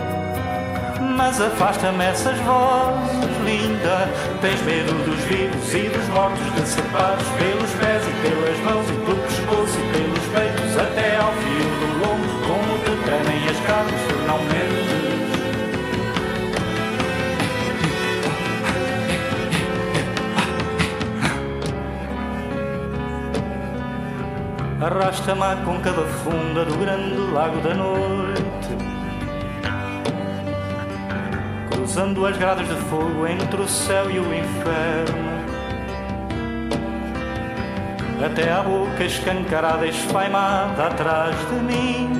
Mas afasta-me essas vozes, linda. Tens medo dos vivos e dos mortos, de separados pelos pés e pelas mãos, e pelo pescoço e pelos peitos, até ao fio do lombo, como te tremem as carnes, tu não medes. Arrasta-me à côncava funda do grande lago da noite. Cruzando as grades de fogo entre o céu e o inferno. Até à boca escancarada esfaimada atrás de mim.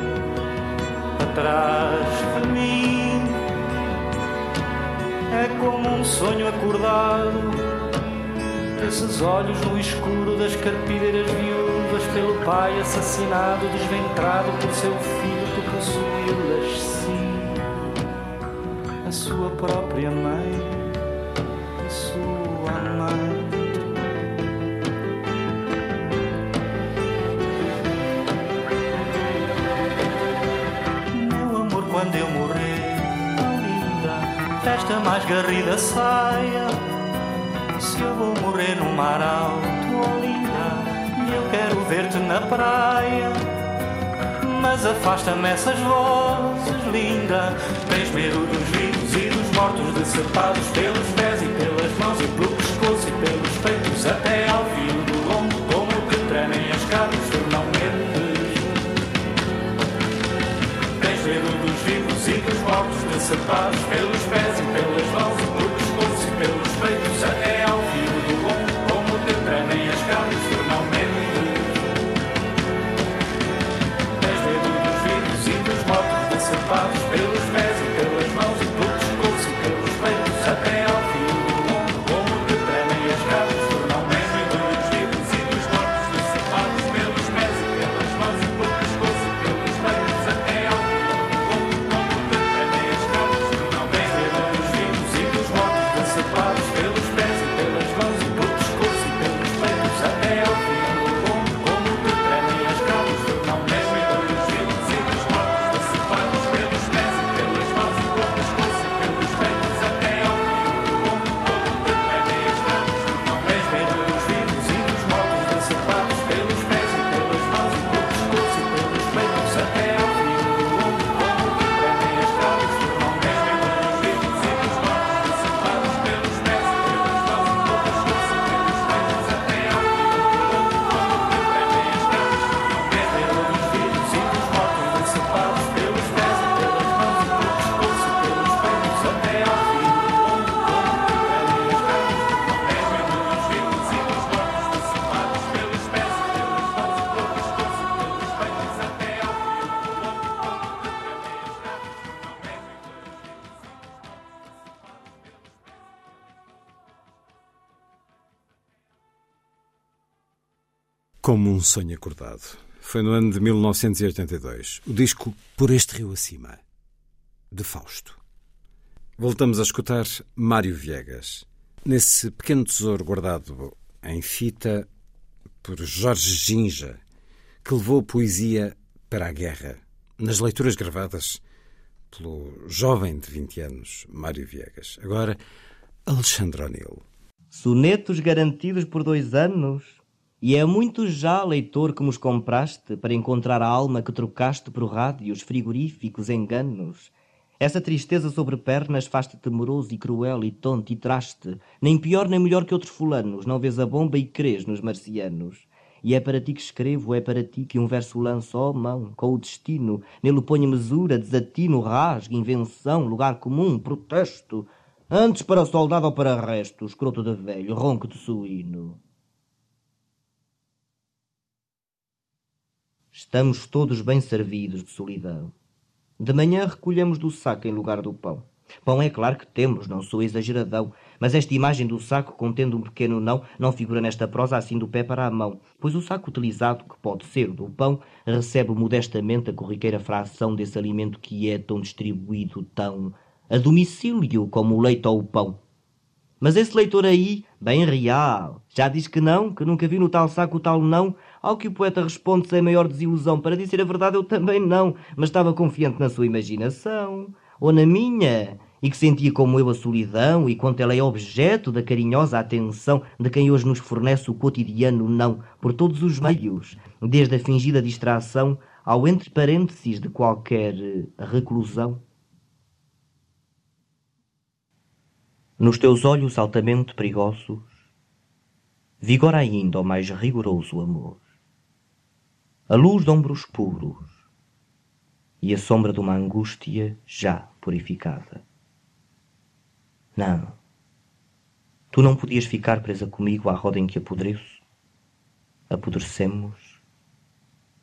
Atrás de mim. É como um sonho acordado. Esses olhos no escuro das carpideiras viúvas pelo pai assassinado, desventrado por seu filho que possuiu lascivo a sua própria mãe e sua amor, quando eu morrer, oh linda, festa mais garrida saia. Se eu vou morrer no mar alto, na praia. Mas afasta-me essas vozes, linda. Tens medo dos vivos e dos mortos, decepados pelos pés e pelas mãos, e pelo pescoço e pelos peitos, até ao fio do lombo, como que tremem as carnes, tu não medes. Tens medo dos vivos e dos mortos, decepados pelos pés Como um sonho acordado. Foi no ano de 1982. O disco Por Este Rio Acima, de Fausto. Voltamos a escutar Mário Viegas. Nesse pequeno tesouro guardado em fita por Jorge Ginja, que levou a poesia para a guerra, nas leituras gravadas pelo jovem de 20 anos, Mário Viegas. Agora, Alexandre O'Neill. Sonetos garantidos por dois anos. E é muito já, leitor, que nos compraste para encontrar a alma que trocaste por rádios, frigoríficos, enganos. Essa tristeza sobre pernas faz-te temoroso e cruel e tonto e traste, nem pior nem melhor que outros fulanos, não vês a bomba e crês nos marcianos. E é para ti que escrevo, é para ti que um verso lanço, oh, mão, com o destino, nele ponho mesura, desatino, rasgo, invenção, lugar comum, protesto, antes para soldado ou para resto, escroto de velho, ronco de suíno. Estamos todos bem servidos de solidão. De manhã recolhemos do saco em lugar do pão. Pão é claro que temos, não sou exageradão, mas esta imagem do saco contendo um pequeno não não figura nesta prosa assim do pé para a mão, pois o saco utilizado, que pode ser o do pão, recebe modestamente a corriqueira fração desse alimento que é tão distribuído, tão a domicílio como o leite ou o pão. Mas esse leitor aí, bem real, já diz que não, que nunca viu no tal saco o tal não, ao que o poeta responde sem maior desilusão. Para dizer a verdade, eu também não, mas estava confiante na sua imaginação, ou na minha, e que sentia como eu a solidão, e quanto ela é objeto da carinhosa atenção de quem hoje nos fornece o cotidiano não, por todos os meios, desde a fingida distração ao entre parênteses de qualquer reclusão. Nos teus olhos altamente perigosos, vigora ainda o mais rigoroso amor. A luz de ombros puros e a sombra de uma angústia já purificada. Não, tu não podias ficar presa comigo à roda em que apodreço. Apodrecemos.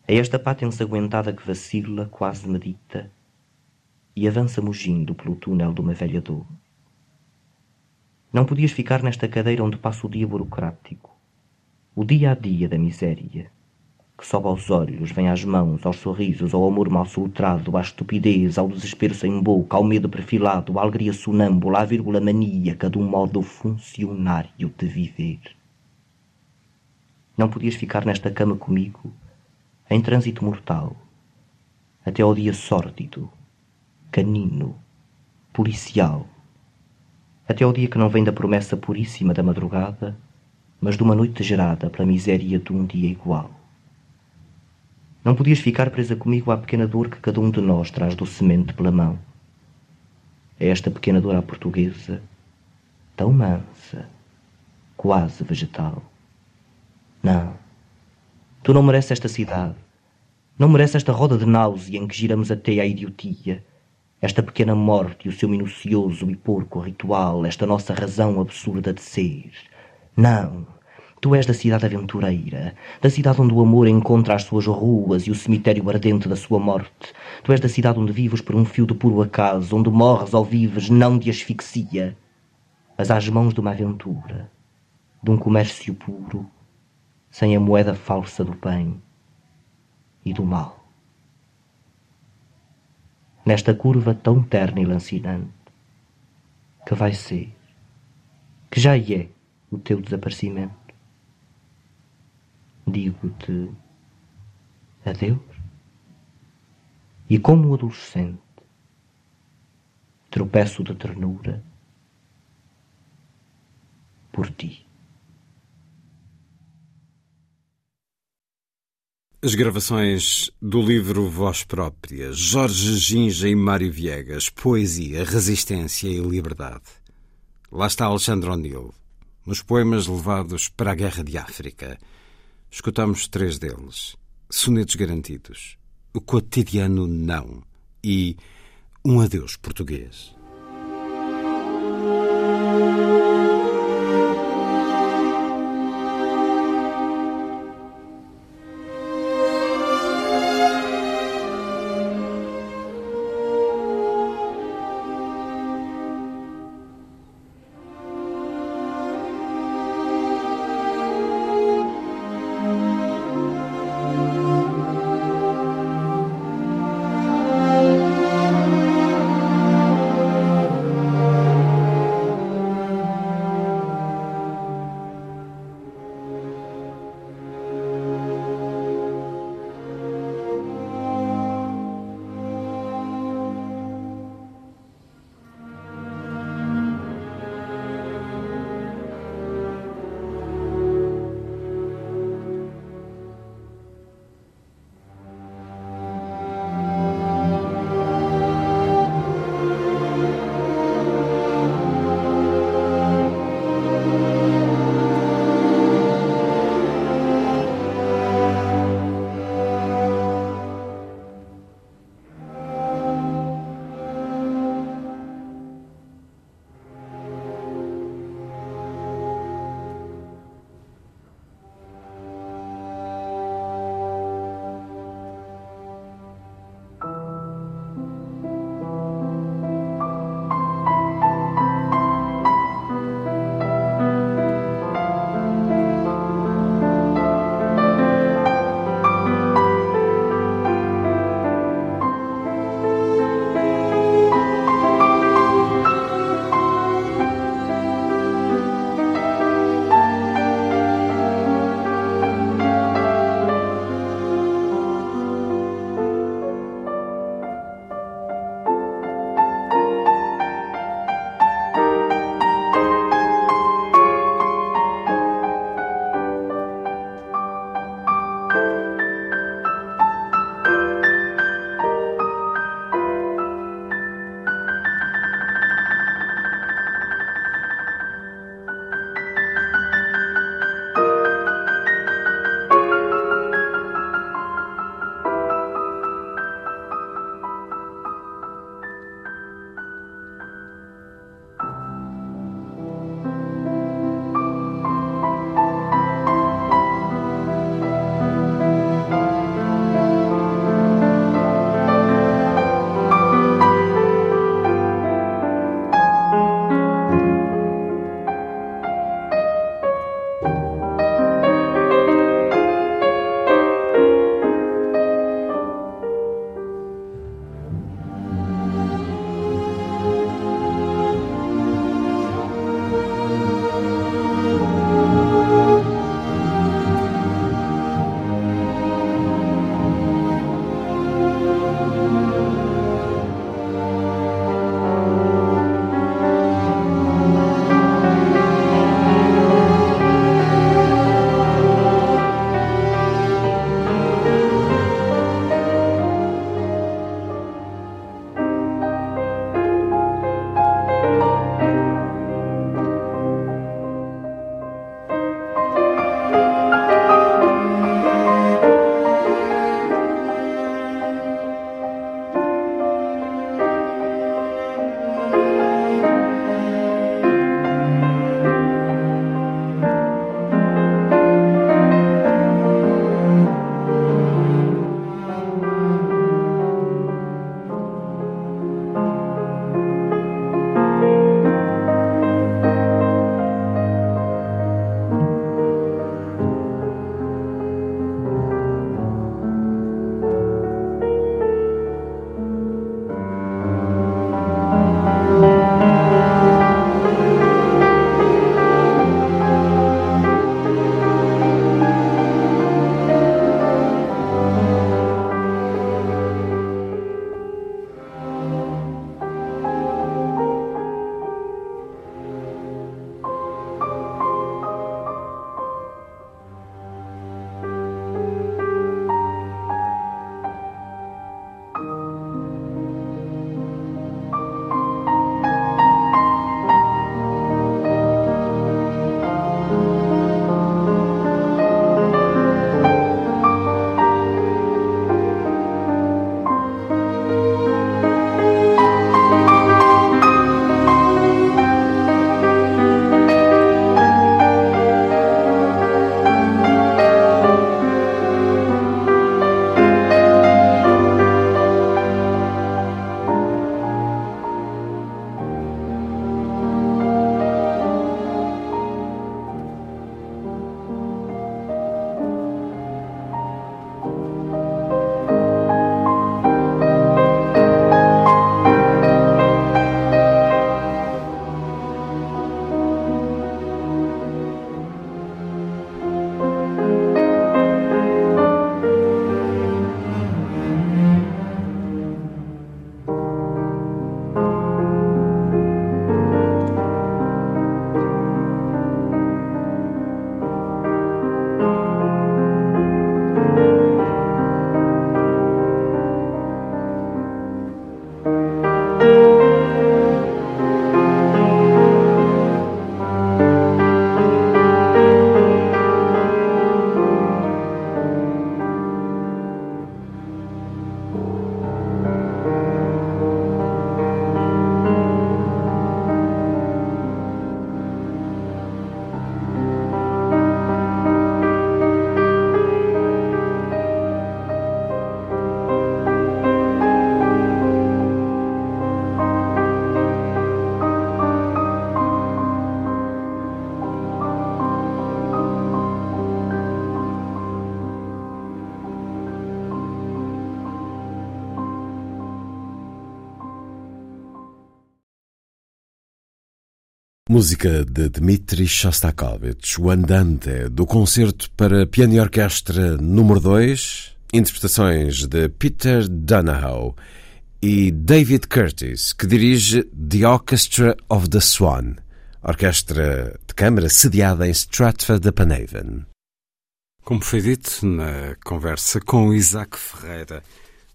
É esta pata ensanguentada que vacila, quase medita, e avança mugindo pelo túnel de uma velha dor. Não podias ficar nesta cadeira onde passa o dia burocrático, o dia a dia da miséria, que sobe aos olhos, vem às mãos, aos sorrisos, ao amor mal soltrado, à estupidez, ao desespero sem boca, ao medo perfilado, à alegria sonâmbula, à vírgula maníaca de um modo funcionário de viver. Não podias ficar nesta cama comigo, em trânsito mortal, até ao dia sórdido, canino, policial, até ao dia que não vem da promessa puríssima da madrugada, mas de uma noite gerada pela miséria de um dia igual. Não podias ficar presa comigo à pequena dor que cada um de nós traz docemente pela mão. É esta pequena dor à portuguesa, tão mansa, quase vegetal. Não, tu não mereces esta cidade, não mereces esta roda de náusea em que giramos até à idiotia, esta pequena morte e o seu minucioso e porco ritual, esta nossa razão absurda de ser. Não, tu és da cidade aventureira, da cidade onde o amor encontra as suas ruas e o cemitério ardente da sua morte. Tu és da cidade onde vives por um fio de puro acaso, onde morres ou vives não de asfixia, mas às mãos de uma aventura, de um comércio puro, sem a moeda falsa do bem e do mal nesta curva tão terna e lancinante, que vai ser, que já é o teu desaparecimento. Digo-te adeus. E como adolescente, tropeço de ternura por ti. As gravações do livro Voz Própria, Jorge Ginja e Mário Viegas, Poesia, Resistência e Liberdade. Lá está Alexandre O'Neill, nos poemas levados para a Guerra de África. Escutamos três deles: Sonetos Garantidos, O Cotidiano Não. E Um Adeus Português. Música de Dmitri Shostakovich, o Andante, do concerto para piano e orquestra número 2, interpretações de Peter Donahoe e David Curtis, que dirige The Orchestra of the Swan, orquestra de câmara sediada em Stratford-upon-Avon. Como foi dito na conversa com Isaac Ferreira,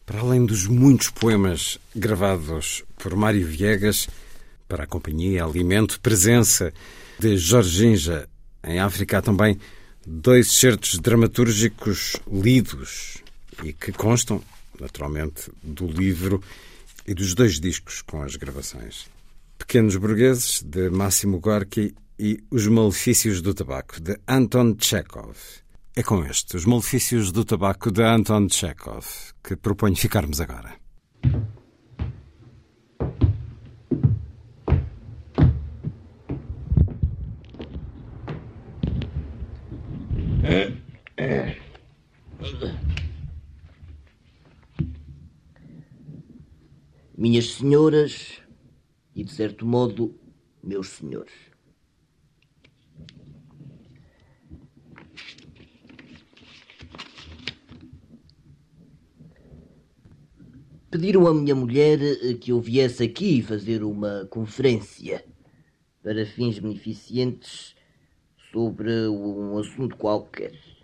para além dos muitos poemas gravados por Mário Viegas, para a companhia Alimento Presença de Jorginja, em África há também dois certos dramatúrgicos lidos e que constam, naturalmente, do livro e dos dois discos com as gravações. Pequenos Burgueses, de Máximo Gorki, e Os Malefícios do Tabaco, de Anton Chekhov. É com este, Os Malefícios do Tabaco, de Anton Chekhov, que proponho ficarmos agora. Minhas senhoras e, de certo modo, meus senhores. Pediram à minha mulher eh, que eu viesse aqui fazer uma conferência para fins beneficentes sobre um assunto qualquer.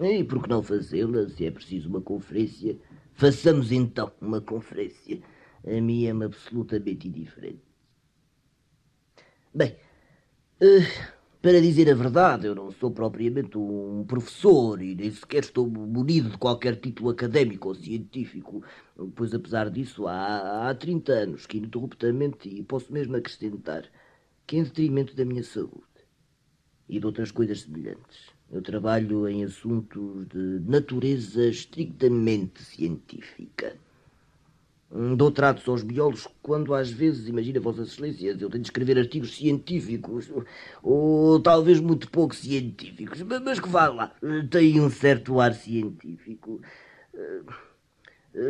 E por que não fazê-la, se é preciso uma conferência? Façamos então uma conferência. A mim é-me absolutamente indiferente. Bem, uh, para dizer a verdade, eu não sou propriamente um professor e nem sequer estou munido de qualquer título académico ou científico, pois apesar disso há, há 30 anos que ininterruptamente, e posso mesmo acrescentar, que em detrimento da minha saúde e de outras coisas semelhantes, eu trabalho em assuntos de natureza estritamente científica. Dou tratos aos biólogos quando às vezes, imagina Vossas Excelências, eu tenho de escrever artigos científicos, ou talvez muito pouco científicos, mas que vá lá, tem um certo ar científico.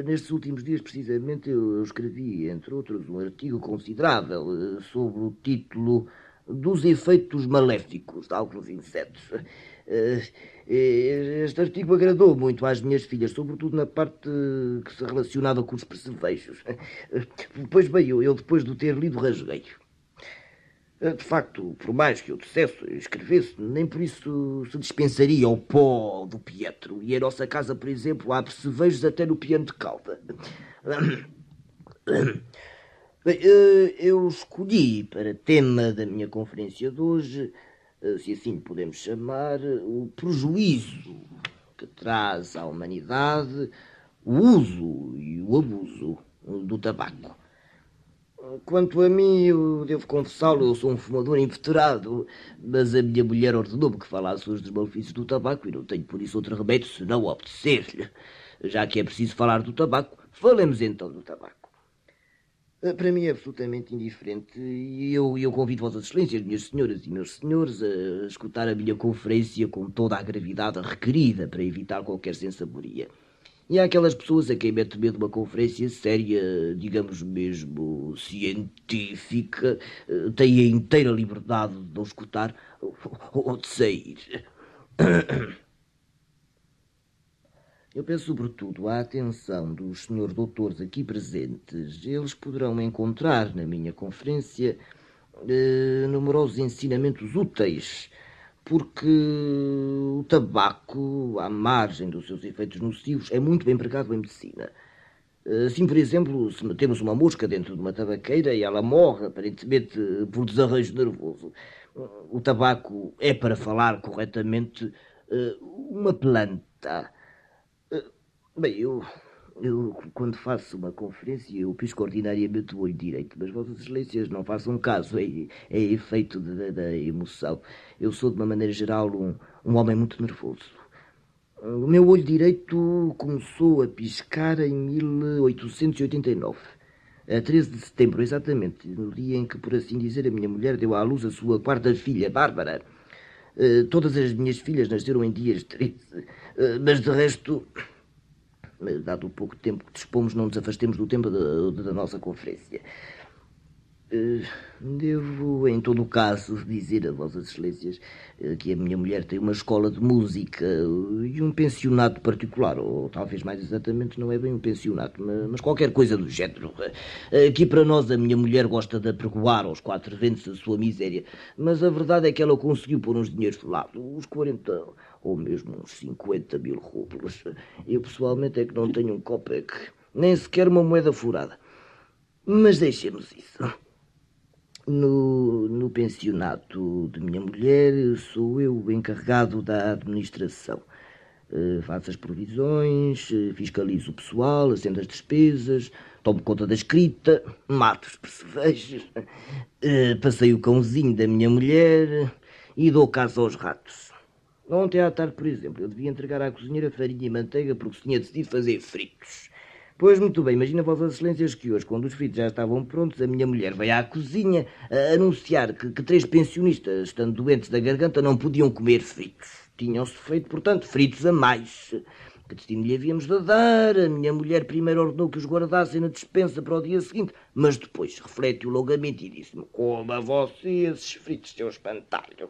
Nestes últimos dias, precisamente, eu escrevi, entre outros, um artigo considerável sobre o título Dos Efeitos Maléficos de Alguns Insetos. Este artigo agradou muito às minhas filhas, sobretudo na parte que se relacionava com os percevejos. Pois bem, eu, eu depois de ter lido rasguei. De facto, por mais que eu dissesse escrevesse, nem por isso se dispensaria o pó do Pietro. E em nossa casa, por exemplo, há percevejos até no piano de cauda. Bem, eu escolhi para tema da minha conferência de hoje se assim podemos chamar, o prejuízo que traz à humanidade o uso e o abuso do tabaco. Quanto a mim, eu devo confessá-lo, eu sou um fumador inveterado, mas a minha mulher ordenou-me que falasse hoje dos malefícios do tabaco e não tenho por isso outro remédio senão obedecer-lhe. Já que é preciso falar do tabaco, falemos então do tabaco. Eh, para mim é absolutamente indiferente e eu, eu convido Vossas Excelências, minhas senhoras e meus senhores, a escutar a minha conferência com toda a gravidade requerida para evitar qualquer sensaboria. E há aquelas pessoas a quem mete medo uma conferência séria, digamos mesmo científica, eh, têm a inteira liberdade de não escutar ou de sair. Eu peço sobretudo a atenção dos senhores doutores aqui presentes. Eles poderão encontrar na minha conferência eh, numerosos ensinamentos úteis, porque o tabaco, à margem dos seus efeitos nocivos, é muito bem empregado em medicina. Assim, por exemplo, se metemos uma mosca dentro de uma tabaqueira e ela morre, aparentemente por desarranjo nervoso, o tabaco é, para falar corretamente, eh, uma planta Bem, eu, eu quando faço uma conferência eu pisco ordinariamente o olho direito, mas Vossas Excelências não façam caso, é, é efeito da emoção. Eu sou, de uma maneira geral, um, um homem muito nervoso. O meu olho direito começou a piscar em 1889. A 13 de setembro, exatamente, no dia em que, por assim dizer, a minha mulher deu à luz a sua quarta filha, Bárbara. Uh, todas as minhas filhas nasceram em dias tristes, uh, mas de resto dado o pouco tempo que dispomos, não nos afastemos do tempo da, da nossa conferência. Eh, Devo, em todo o caso, dizer a Vossas Excelências eh, que a minha mulher tem uma escola de música eh, e um pensionato particular, ou talvez mais exatamente não é bem um pensionato, ma- mas qualquer coisa do género. Aqui para nós a minha mulher gosta de apregoar aos quatro ventos a sua miséria, mas a verdade é que ela conseguiu pôr uns dinheiros de lado, uns 40 ou mesmo uns 50 mil rublos. Eu pessoalmente é que não tenho um copec, nem sequer uma moeda furada. Mas deixemos isso. No, no pensionato de minha mulher, sou eu o encarregado da administração. Eh, faço as provisões, eh, fiscalizo o pessoal, assento as despesas, tomo conta da escrita, mato os percevejos, eh, passei o cãozinho da minha mulher e dou caso aos ratos. Ontem à tarde, por exemplo, eu devia entregar à cozinheira farinha e manteiga porque se tinha decidido fazer fritos. Pois muito bem, imagina Vossas Excelências que hoje, quando os fritos já estavam prontos, a minha mulher veio à cozinha anunciar que, que três pensionistas, estando doentes da garganta, não podiam comer fritos. Tinham-se feito, portanto, fritos a mais. Que destino lhe havíamos de dar? A minha mulher primeiro ordenou que os guardassem na despensa para o dia seguinte, mas depois refletiu longamente e disse-me: Coma você esses fritos, seu espantalho.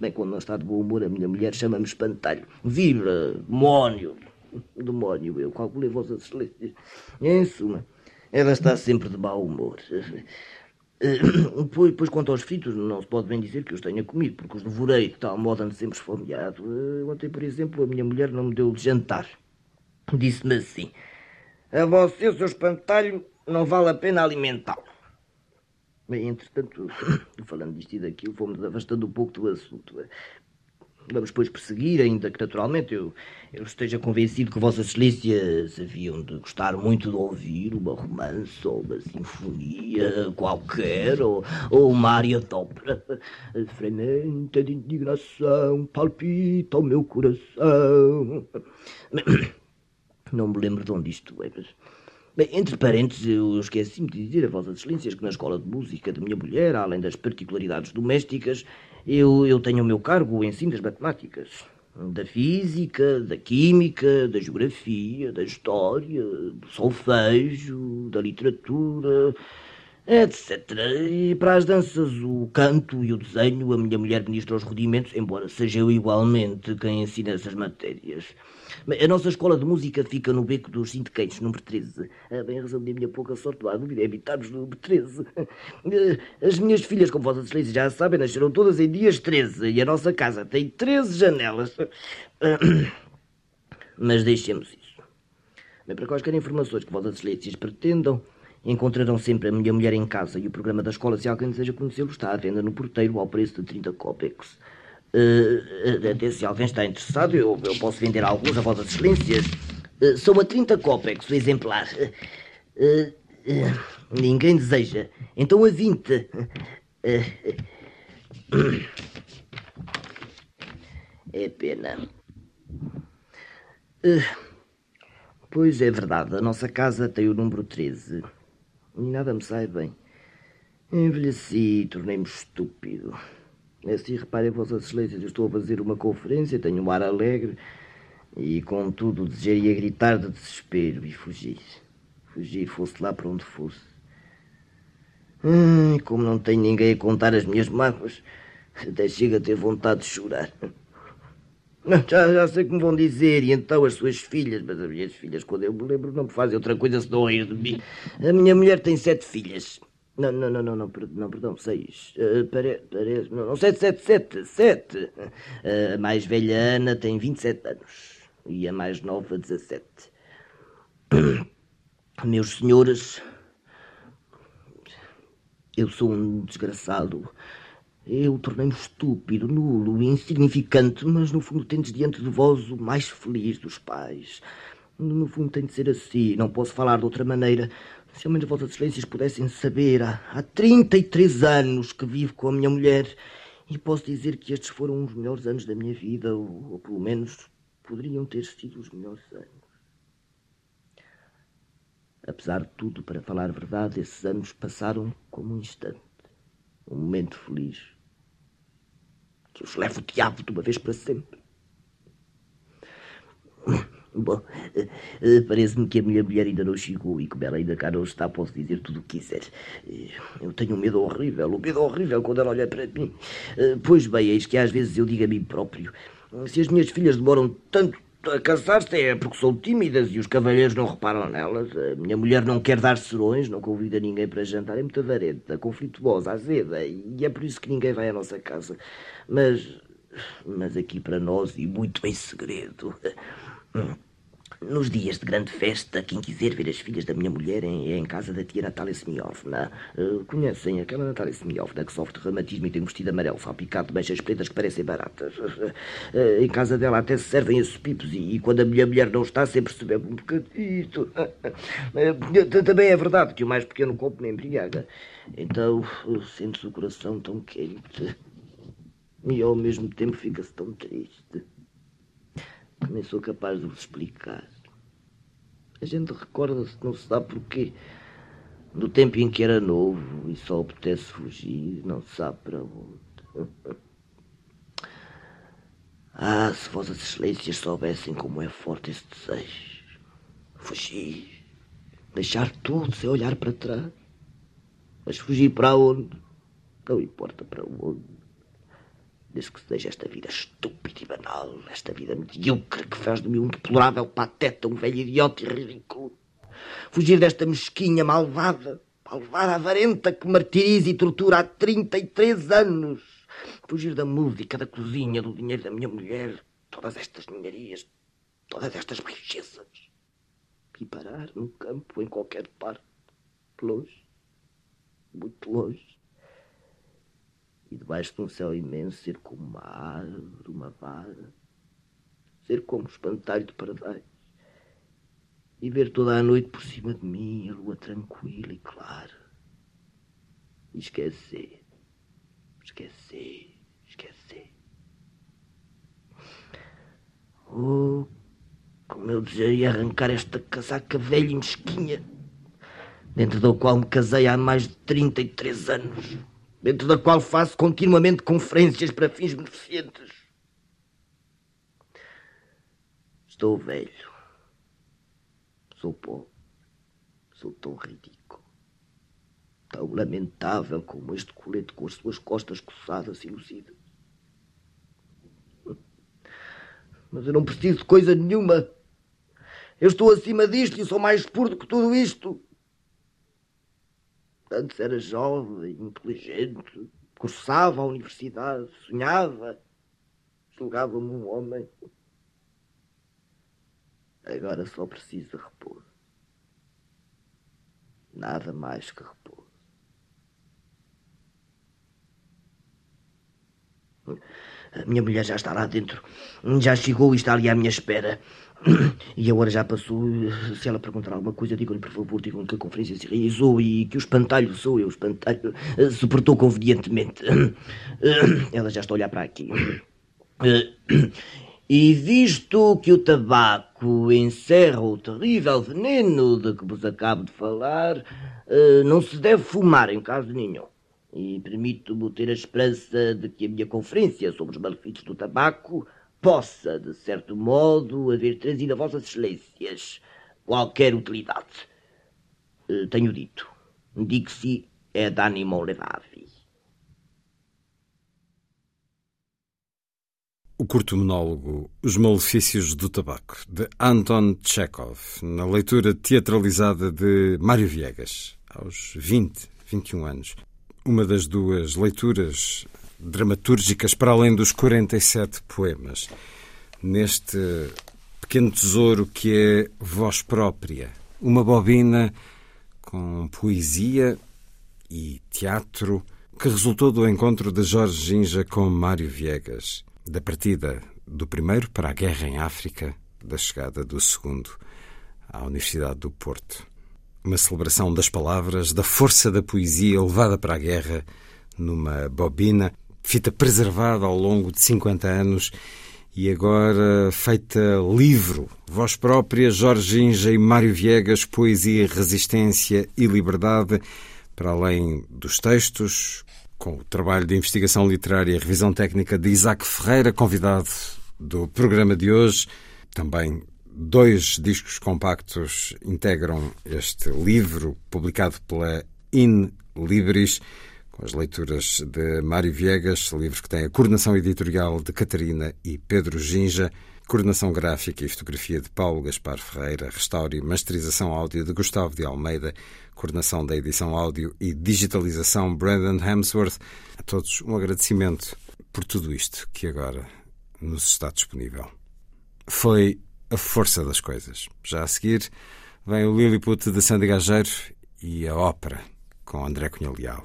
Bem, quando não está de bom humor, a minha mulher chama-me espantalho. Vibra, demónio. Demónio, eu calculei Vossas Excelências. Em suma, ela está sempre de mau humor. Pois, pois, quanto aos fritos, não se pode bem dizer que os tenha comido, porque os devorei de tal modo ando sempre esfomeado. Eh, Ontem, por exemplo, a minha mulher não me deu de jantar. Disse-me assim: A você, seu espantalho, não vale a pena alimentá-lo. Bem, entretanto, falando disto e daquilo, fomos afastando um pouco do assunto. Vamos, pois, prosseguir, ainda que naturalmente eu, eu esteja convencido que Vossas Excelências haviam de gostar muito de ouvir uma romance ou uma sinfonia qualquer, ou, ou uma área de ópera. Frementa de indignação, palpita o meu coração. Não me lembro de onde isto é, mas... Bem, entre parênteses, eu esqueci-me de dizer a Vossas Excelências que na escola de música da minha mulher, além das particularidades domésticas, eu, eu tenho ao meu cargo o ensino das matemáticas. Da física, da química, da geografia, da história, do solfejo, da literatura, etc. E para as danças, o canto e o desenho, a minha mulher ministra os rudimentos, embora seja eu igualmente quem ensina essas matérias. A nossa escola de música fica no beco dos Sintequeiros, número 13. Ah, bem, a razão da minha pouca sorte, não há dúvida, é habitarmos no número 13. Eh, As minhas filhas, como Vossas Excelências já sabem, nasceram todas em dias 13 e a nossa casa tem 13 janelas. Ah, Mas deixemos isso. Bem, para quaisquer informações que Vossas Excelências pretendam, encontrarão sempre a minha mulher em casa e o programa da escola, se alguém deseja conhecê-lo, está à venda no porteiro ao preço de 30 cópex. Eh, até se alguém está interessado, eu, eu posso vender alguns a Vossas Excelências. Eh, são a 30 cópex o exemplar. Ninguém deseja. Então a 20. Eh, é pena. Pois é verdade, a nossa casa tem o número 13. E nada me sai bem. Envelheci, tornei-me estúpido. Assim, reparem, Vossas Excelências, eu estou a fazer uma conferência, tenho um ar alegre e, contudo, desejaria gritar de desespero e fugir. Fugir, fosse lá para onde fosse. Ai, como não tenho ninguém a contar as minhas mágoas, até chega a ter vontade de chorar. Já, já sei me vão dizer, e então as suas filhas, mas as minhas filhas, quando eu me lembro, não me fazem outra coisa senão rir de mim. A minha mulher tem sete filhas. Não, não, não, não, não, não perdão, seis. Eh, pare, parece, não, não, sete, sete, sete, sete. Eh, a mais velha Ana tem 27 anos e a mais nova 17. Meus senhores, eu sou um desgraçado. Eu tornei-me estúpido, nulo, insignificante, mas no fundo tendes diante de vós o mais feliz dos pais. No fundo tem de ser assim, não posso falar de outra maneira. Se ao menos vossas excelências pudessem saber, há, há 33 anos que vivo com a minha mulher e posso dizer que estes foram os melhores anos da minha vida, ou, ou pelo menos poderiam ter sido os melhores anos. Apesar de tudo, para falar a verdade, esses anos passaram como um instante, um momento feliz, que os leva o diabo de uma vez para sempre. Bom, eh, eh, parece-me que a minha mulher ainda não chegou e como ela ainda cá não está, posso dizer tudo o que quiser. Eh, Eu tenho um medo horrível, um medo horrível quando ela olha para mim. Pois bem, eis que às vezes eu digo a mim próprio: se as minhas filhas demoram tanto a casar-se é porque são tímidas e os cavalheiros não reparam nelas. A minha mulher não quer dar serões, não convida ninguém para jantar, é muito avarenta, conflituosa, azeda, e é por isso que ninguém vai à nossa casa. Mas, mas aqui para nós, e muito em segredo, nos dias de grande festa, quem quiser ver as filhas da minha mulher é em casa da tia Natália Semiovna. Eh, conhecem aquela Natália Semiovna que sofre de reumatismo e tem um vestido amarelo salpicado de manchas pretas que parecem baratas? Eh, em casa dela até se servem esses pipos e, quando a minha mulher não está sempre se bebe um bocadito. Eh, Também é verdade que o mais pequeno copo me embriaga. Então sente-se o coração tão quente e ao mesmo tempo fica-se tão triste nem sou capaz de vos explicar. A gente recorda-se, não se sabe porquê, do tempo em que era novo e só apetece fugir, não se sabe para onde. Ah, se vossas excelências soubessem como é forte esse desejo. Fugir, deixar tudo sem olhar para trás. Mas fugir para onde? Não importa para onde desde que se deixe esta vida estúpida e banal, esta vida medíocre que faz de mim um deplorável pateta, um velho idiota e ridículo. Fugir desta mesquinha malvada, malvada avarenta que martiriza e tortura há 33 anos. Fugir da música, da cozinha, do dinheiro da minha mulher, todas estas ninharias, todas estas riquezas. E parar no campo, em qualquer parte, longe, muito longe e debaixo de um céu imenso ser como uma árvore, uma vara, ser como um espantalho de pardais, e ver toda a noite por cima de mim a lua tranquila e clara, e esquecer, esquecer, esquecer. Oh, como eu desejaria arrancar esta casaca velha e mesquinha, dentro da qual me casei há mais de 33 anos dentro da qual faço continuamente conferências para fins beneficentes. Estou velho. Sou pobre. Sou tão ridículo. Tão lamentável como este colete com as suas costas coçadas e luzidas. Mas eu não preciso de coisa nenhuma. Eu estou acima disto e sou mais puro do que tudo isto. Antes era jovem, inteligente, cursava a universidade, sonhava, julgava-me um homem. Agora só preciso de repouso. Nada mais que repouso. A minha mulher já está lá dentro. Já chegou e está ali à minha espera. E a hora já passou. Se ela perguntar alguma coisa, digam-lhe, por favor, digam-lhe que a conferência se realizou e que o espantalho sou eu, o espantalho se portou convenientemente. Ela já está a olhar para aqui. E visto que o tabaco encerra o terrível veneno de que vos acabo de falar, não se deve fumar em caso nenhum. E permito-me ter a esperança de que a minha conferência sobre os malefícios do tabaco possa, de certo modo, haver trazido a vossas excelências qualquer utilidade. Eh, Tenho dito. Dixi et animum levavi. O curto monólogo Os Malefícios do Tabaco, de Anton Chekhov, na leitura teatralizada de Mário Viegas, aos 20, 21 anos. Uma das duas leituras dramatúrgicas para além dos 47 poemas. Neste pequeno tesouro que é voz própria, uma bobina com poesia e teatro que resultou do encontro de Jorge Ginja com Mário Viegas, da partida do primeiro para a guerra em África, da chegada do segundo à Universidade do Porto. Uma celebração das palavras, da força da poesia levada para a guerra numa bobina, fita preservada ao longo de 50 anos e agora feita livro. Voz própria, Jorge Inja e Mário Viegas, Poesia, Resistência e Liberdade, para além dos textos, com o trabalho de investigação literária e revisão técnica de Isaac Ferreira, convidado do programa de hoje, também Dois discos compactos integram este livro, publicado pela In Libris, as leituras de Mário Viegas, livro que tem a coordenação editorial de Catarina e Pedro Ginja, coordenação gráfica e fotografia de Paulo Gaspar Ferreira, restauro e masterização áudio de Gustavo de Almeida, coordenação da edição áudio e digitalização Brandon Hemsworth. A todos um agradecimento por tudo isto que agora nos está disponível. Foi a força das coisas. Já a seguir vem o Lilliput de Sandy Gageiro e a ópera com André Cunha Leal.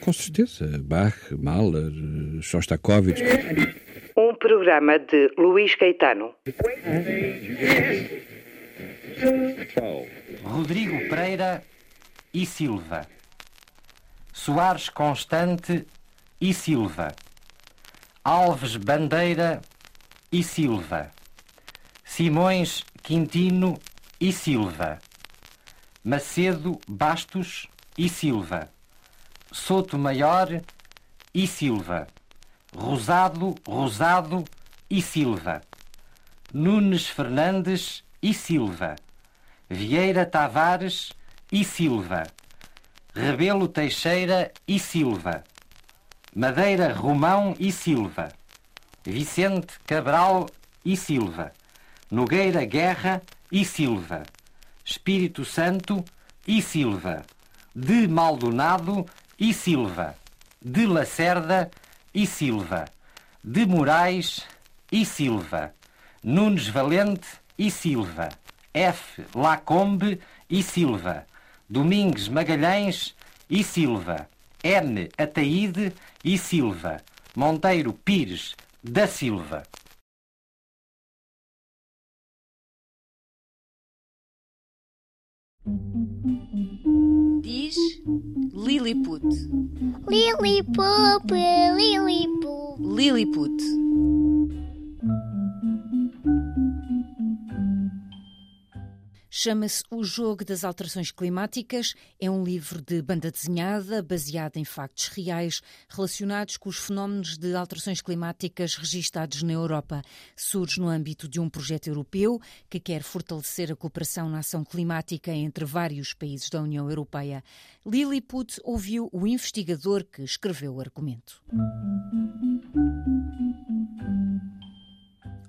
Com certeza. Bach, Mahler, Shostakovich. Um programa de Luís Caetano. Rodrigo Pereira e Silva. Soares Constante e Silva. Alves Bandeira e Silva. Simões Quintino e Silva. Macedo Bastos e Silva. Soto Maior e Silva. Rosado, Rosado e Silva. Nunes Fernandes e Silva. Vieira Tavares e Silva. Rebelo Teixeira e Silva. Madeira Romão e Silva. Vicente Cabral e Silva. Nogueira Guerra e Silva. Espírito Santo e Silva. De Maldonado e Silva. De Lacerda e Silva. De Moraes e Silva. Nunes Valente e Silva. F. Lacombe e Silva. Domingues Magalhães e Silva. N. Ataíde e Silva. Monteiro Pires da Silva. Diz Lilliput. Lilliput, Lilliput. Lilliput. Chama-se O Jogo das Alterações Climáticas. É um livro de banda desenhada baseado em factos reais relacionados com os fenómenos de alterações climáticas registados na Europa. Surge no âmbito de um projeto europeu que quer fortalecer a cooperação na ação climática entre vários países da União Europeia. Lilliput ouviu o investigador que escreveu o argumento.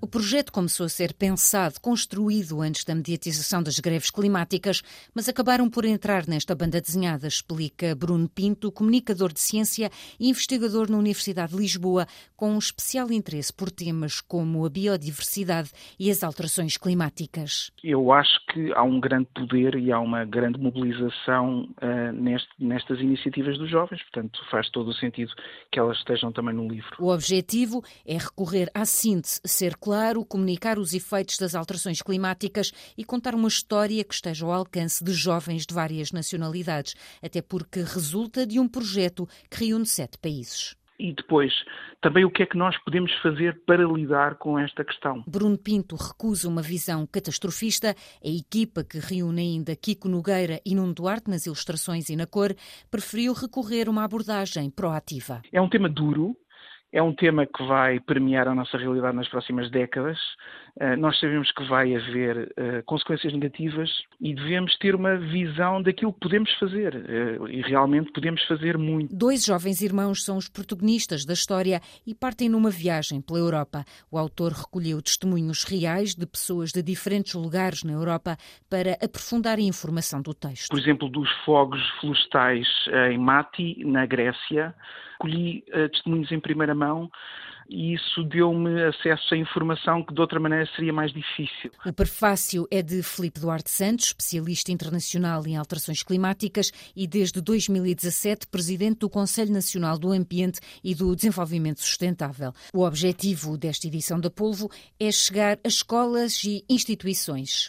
O projeto começou a ser pensado, construído antes da mediatização das greves climáticas, mas acabaram por entrar nesta banda desenhada, explica Bruno Pinto, comunicador de ciência e investigador na Universidade de Lisboa, com um especial interesse por temas como a biodiversidade e as alterações climáticas. Eu acho que há um grande poder e há uma grande mobilização uh, neste, nestas iniciativas dos jovens, portanto faz todo o sentido que elas estejam também no livro. O objetivo é recorrer à síntese, ser claro comunicar os efeitos das alterações climáticas e contar uma história que esteja ao alcance de jovens de várias nacionalidades, até porque resulta de um projeto que reúne sete países. E depois, também o que é que nós podemos fazer para lidar com esta questão? Bruno Pinto recusa uma visão catastrofista. A equipa que reúne ainda Kiko Nogueira e Nuno Duarte nas ilustrações e na cor preferiu recorrer a uma abordagem proativa. É um tema duro, é um tema que vai permear a nossa realidade nas próximas décadas. Uh, nós sabemos que vai haver uh, consequências negativas e devemos ter uma visão daquilo que podemos fazer. Uh, e realmente podemos fazer muito. Dois jovens irmãos são os protagonistas da história e partem numa viagem pela Europa. O autor recolheu testemunhos reais de pessoas de diferentes lugares na Europa para aprofundar a informação do texto. Por exemplo, dos fogos florestais em Mati, na Grécia colhi testemunhos em primeira mão e isso deu-me acesso a informação que de outra maneira seria mais difícil. O prefácio é de Felipe Duarte Santos, especialista internacional em alterações climáticas e desde 2017 presidente do Conselho Nacional do Ambiente e do Desenvolvimento Sustentável. O objetivo desta edição da Polvo é chegar a escolas e instituições.